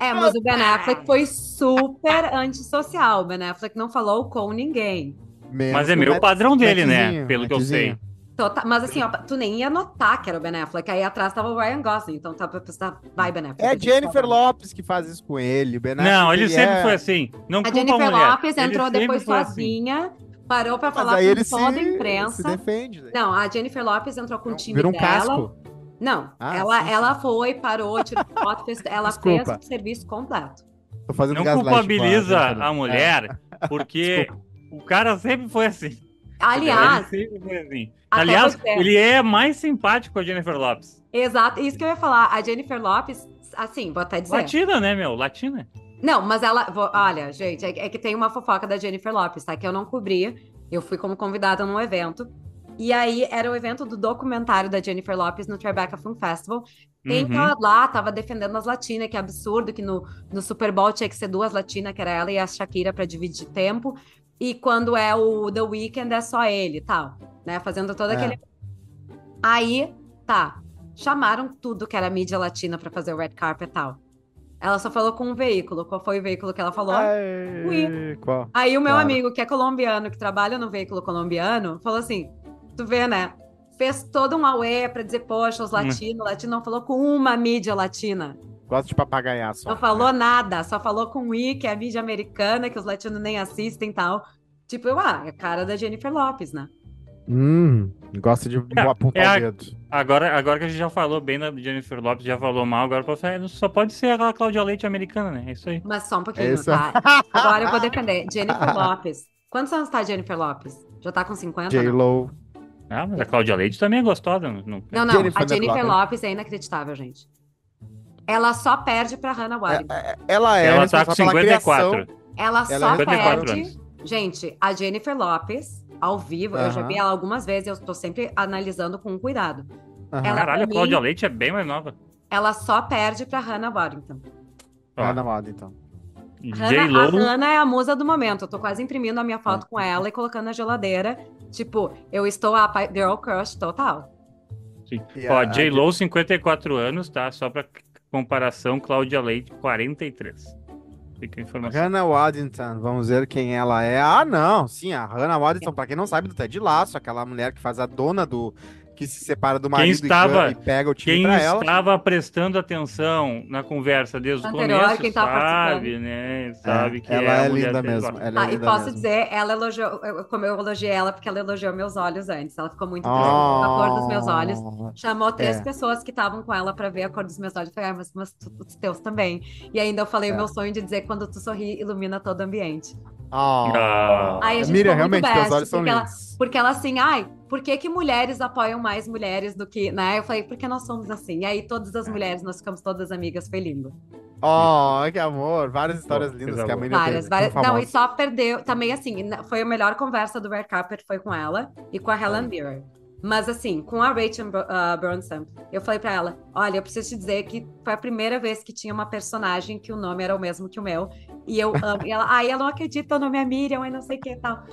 É, mas o Ben Affleck foi super antissocial. O Ben Affleck não falou com ninguém. Menos Mas é o meio Matt- padrão dele, né? Mattzinho, Pelo que eu sei. Mattzinho. Tota- mas assim, ó, tu nem ia notar que era o Ben Affleck. Aí atrás tava o Ryan Gosling. Então tá pra pensar, vai, Ben Affleck. É Jennifer tá- Lopes que faz isso com ele. Ben Não, Affleck, ele sempre é- foi assim. Não A culpa Jennifer a mulher. Lopes Ele entrou sempre depois assim. sozinha, parou pra Mas falar com ele toda a imprensa. se defende. né? Não, a Jennifer Lopes entrou com o time Vira um dela. casco. Não, Ah, ela, sim, sim. ela foi, parou, tirou foto, fez, ela Desculpa. fez o serviço completo. Tô fazendo Não culpabiliza a mulher, porque o cara sempre foi assim. Aliás, assim. Aliás, ele é mais simpático com a Jennifer Lopes. exato, isso que eu ia falar. A Jennifer Lopes, assim, vou até dizer. Latina, né, meu? Latina. Não, mas ela. vou- olha, gente, é, é que tem uma fofoca da Jennifer Lopes, tá? Que eu não cobri. Eu fui como convidada num evento. E aí era o evento do documentário da Jennifer Lopes no Tribeca Film Festival. Quem Uhum. tava lá tava defendendo as latinas, que absurdo, que no, no Super Bowl tinha que ser duas latinas, que era ela e a Shakira pra dividir tempo. E quando é o The Weeknd é só ele e tal, né? Fazendo todo É. aquele. Aí, tá. Chamaram tudo que era mídia latina pra fazer o red carpet e tal. Ela só falou com um veículo. Qual foi o veículo que ela falou? Ai, qual? Aí o meu Claro. amigo, que é colombiano, que trabalha no veículo colombiano, falou assim: tu vê, né? Fez todo um auê pra dizer, poxa, Hum. os latinos, latino não falou com uma mídia latina. Gosto de papagaiar só. Não falou nada, só falou com o I, que é a mídia americana, que os latinos nem assistem e tal. Tipo, eu, ah, é a cara da Jennifer Lopes, né? Hum, gosta de É, apontar é a- o dedo. Agora, agora que a gente já falou bem da Jennifer Lopes, já falou mal, agora ser- só pode ser aquela Cláudia Leite americana, né? É isso aí. Mas só um pouquinho, É isso. tá? Agora eu vou defender. Jennifer Lopes. Quantos anos tá a Jennifer Lopes? Já tá com 50? Não, J-Lo. Ah, mas a Cláudia Leite também é gostosa. Não, não- não, não. Jennifer a Jennifer Lopez. Lopes é inacreditável, gente. Ela só perde pra Hannah Waddington. Ela é Ela tá com responsável pela 54. criação. Ela Ela só é 54 perde. anos. Gente, a Jennifer Lopes, ao vivo, eu já vi ela algumas vezes, eu tô sempre analisando com cuidado. Ela- Caralho, a pra Cláudia mim- Leite é bem mais nova. Ela só perde pra Hannah Waddington. Ó, Hannah Waddington, então. Hannah, a J-Lo. Hannah é a musa do momento. Eu tô quase imprimindo a minha foto com ela e colocando na geladeira. Tipo, eu estou a girl crush total. sim. E Ó, a- a J-Lo, 54 anos, tá? Só pra comparação, Cláudia Leite, 43. Fica a informação. Hannah Waddington, vamos ver quem ela é. Ah, não, sim, a Hannah Waddington, pra quem não sabe, do Ted Laço, aquela mulher que faz a dona do... que se separa do marido e estava- e, pega o time Quem pra ela. estava prestando atenção na conversa desde o começo quem sabe, né? Sabe que ela é, é linda mesmo. Ela é Ah, e linda posso mesmo. dizer, ela elogiou, eu- como eu elogiei ela, porque ela elogiou meus olhos antes. Ela ficou muito triste Oh. com a cor dos meus olhos. Chamou três É. pessoas que estavam com ela pra ver a cor dos meus olhos. Falei, ah, mas, mas tu- os teus também. E ainda eu falei É. o meu sonho de dizer quando tu sorri, ilumina todo o ambiente. Oh. Ah. Aí a gente Miriam, realmente, teus best, olhos são porque ela- lindos. Porque ela assim, ai, por que que mulheres apoiam mais mulheres do que, né? Eu falei, porque nós somos assim. E aí todas as mulheres, nós ficamos todas amigas, foi lindo. Oh, que amor. Várias histórias Pô, lindas coisa que a mãe Várias, teve. várias. Não, e só perdeu, também assim, foi a melhor conversa do Red Carpet, foi com ela e com a Helen Mirren. Mas assim, com a Rachel Bro- ah, Bronson, eu falei pra ela, olha, eu preciso te dizer que foi a primeira vez que tinha uma personagem que o nome era o mesmo que o meu. E eu amo. E ela, ai, ela não acredita, o nome é Miriam, e não sei o que e tal.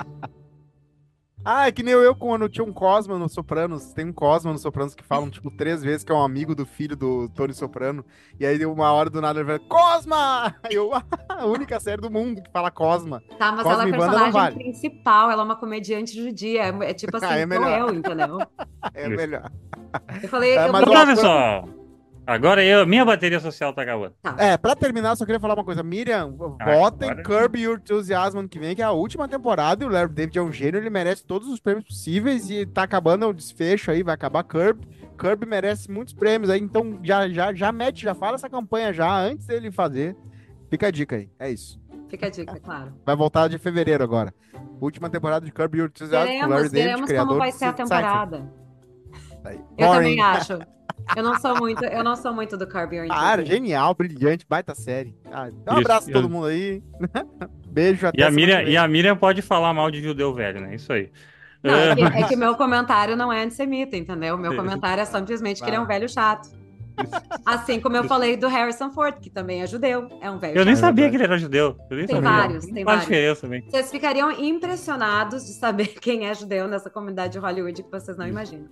Ah, é que nem eu quando tinha um Cosma no Sopranos. Tem um Cosma no Sopranos que falam, tipo, três vezes que é um amigo do filho do Tony Soprano. E aí, uma hora do nada, ele fala, Cosma! Aí eu, a única série do mundo que fala Cosma. Tá, mas Cosme ela é a personagem vale. principal, ela é uma comediante judia. É, é tipo assim, Ah, é sou melhor. eu, entendeu? É melhor. Eu falei, É, eu mas Mas ó. Agora eu, minha bateria social tá acabando. É, pra terminar, eu só queria falar uma coisa. Miriam, Ah, votem agora- Curb Your Enthusiasm ano que vem, que é a última temporada. E o Larry David é um gênio, ele merece todos os prêmios possíveis. E tá acabando o desfecho aí, vai acabar Curb. Curb merece muitos prêmios aí, então já, já, já mete, já fala essa campanha já, antes dele fazer. Fica a dica aí, é isso. Fica a dica, claro. Vai voltar de fevereiro agora. Última temporada de Curb Your Enthusiasm com o Larry Veremos, David, veremos criador como vai ser a temporada. Aí. Eu Boring. também acho. Eu não sou muito, eu não sou muito do Curb Your Cara, Enthusiasm. genial, brilhante, baita série. Ah, dá um Isso, abraço a todo eu- mundo aí. Beijo, até E a, Miriam, e a Miriam pode falar mal de judeu velho, né? Isso aí. Não, é Ah, que, é que meu comentário não é antissemita, entendeu? O meu comentário é simplesmente que ele é um velho chato. Assim como eu falei do Harrison Ford, que também é judeu. É um velho Eu nem chato. sabia que ele era judeu. Eu nem Tem sabia. vários, tem faz vários. diferença também. Vocês ficariam impressionados de saber quem é judeu nessa comunidade de Hollywood que vocês não imaginam.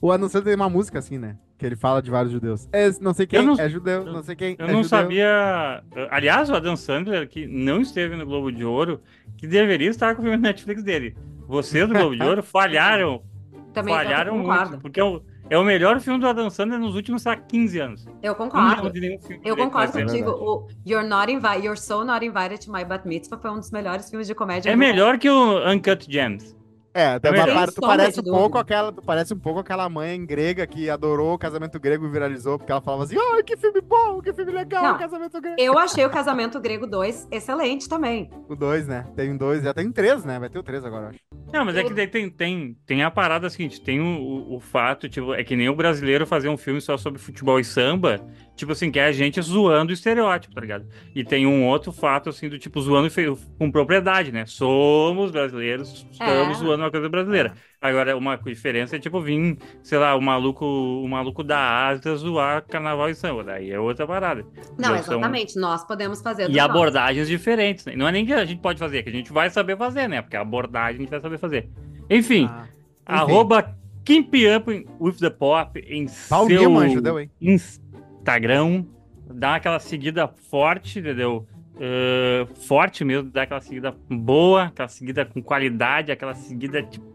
O Sandler tem uma música assim, né? Que ele fala de vários judeus. É, não sei quem Eu não- é judeu, não sei quem Eu é não judeu. sabia. Aliás, o Adam Sandler, que não esteve no Globo de Ouro, que deveria estar com o filme Netflix dele. Vocês do Globo de Ouro falharam. Também falharam eu concordo. muito. Porque é o, é o melhor filme do Adam Sandler nos últimos, sei lá, 15 anos. Eu Eu não concordo. Eu concordo contigo. verdade. O You're, not invi You're So Not Invited to My Bat Mitzvah foi um dos melhores filmes de comédia. É melhor que o Uncut Gems. É, tu, melhor. tu parece um pouco aquela, tu parece um pouco aquela mãe grega que adorou o casamento grego e viralizou, porque ela falava assim: "Ai, que filme bom, que filme legal, Não. casamento grego". Eu achei o Casamento Grego 2 excelente também. O dois, né? Tem um dois, já tem três, né? Vai ter o três agora, eu acho. Não, mas é que daí tem, tem, tem a parada seguinte, tem o, o, o fato, tipo, é que nem o brasileiro fazer um filme só sobre futebol e samba, tipo assim, que é a gente zoando o estereótipo, tá ligado? E tem um outro fato, assim, do tipo, zoando com propriedade, né? Somos brasileiros, estamos É. zoando uma coisa brasileira. Agora, uma diferença é, tipo, vir, sei lá, o maluco, o maluco da Ásia zoar carnaval e samba, daí é outra parada. Não, são- exatamente. Nós podemos fazer. E abordagens diferentes, né? Não é nem que a gente pode fazer, é que a gente vai saber fazer, né? Porque a abordagem a gente vai saber fazer. Enfim, Ah, enfim. arroba Keep Up with the Pop em Paulinho, seu mano, judeu, hein? Instagram. Dá aquela seguida forte, entendeu? Uh, forte mesmo, dá aquela seguida boa, aquela seguida com qualidade, aquela seguida tipo.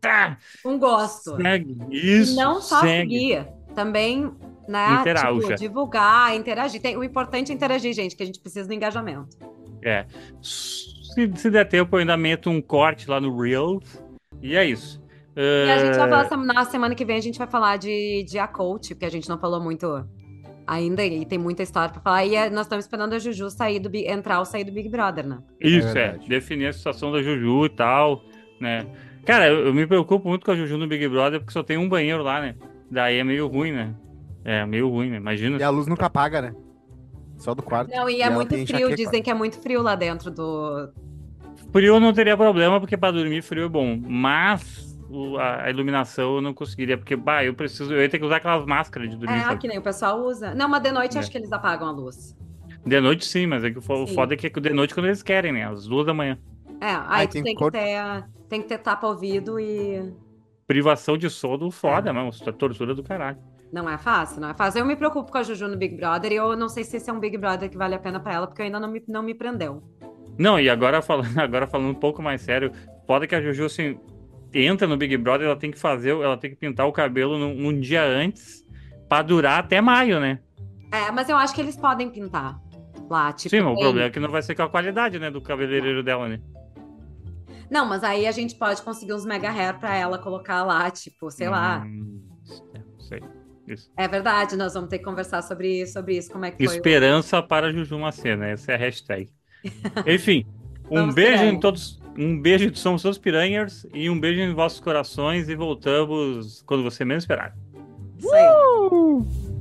Tá, Um gosto. segue, isso, e não só segue. seguir, também, né? Tipo, divulgar, interagir. Tem, o importante é interagir, gente, que a gente precisa do engajamento. É. Se, se der tempo, eu ainda meto um corte lá no Reels. E é isso. E a gente vai falar, sem- na semana que vem, a gente vai falar de, de a coach, porque a gente não falou muito ainda e tem muita história pra falar. E é- nós estamos esperando a Juju sair do, Big- entrar ou sair do Big Brother, né? Isso, É é. Definir a situação da Juju e tal, né? Cara, eu, eu me preocupo muito com a Juju no Big Brother porque só tem um banheiro lá, né? Daí é meio ruim, né? É meio ruim, né? Imagina. E a luz nunca apaga, né? Só do quarto. Não, e é ela muito tem frio, dizem que é muito frio lá dentro do. Frio não teria problema porque pra dormir frio é bom, mas o- a, a iluminação eu não conseguiria porque, bah, eu preciso, eu ia ter que usar aquelas máscaras de dormir, É, sabe? que nem o pessoal usa. Não, mas de noite É. acho que eles apagam a luz. De noite sim, mas é que o Sim. foda é que é de noite quando eles querem, né? Às duas da manhã. É, aí Ai, tu tem tem, que ter, tem que ter tapa-ouvido e. Privação de sono foda, É. mano. Isso é tortura do caralho. Não é fácil, não é fácil. Eu me preocupo com a Juju no Big Brother e eu não sei se esse é um Big Brother que vale a pena pra ela, porque ainda não me, não me prendeu. Não, e agora falando, agora falando um pouco mais sério, foda que a Juju, assim, entra no Big Brother, ela tem que fazer, ela tem que pintar o cabelo num, num dia antes pra durar até maio, né? É, mas eu acho que eles podem pintar lá, tipo. Sim, mas o problema é que não vai ser com a qualidade, né, do cabeleireiro dela, né? Não, mas aí a gente pode conseguir uns mega hair pra ela colocar lá, tipo, sei lá. Hum, é, sei. Isso. É verdade, nós vamos ter que conversar sobre, sobre isso, como é que foi. o- Esperança para Juju Macena, essa é a hashtag. Enfim, um beijo em todos, um beijo de somos todos piranhas e um beijo em vossos corações e voltamos quando você menos esperar. Isso aí. Uh!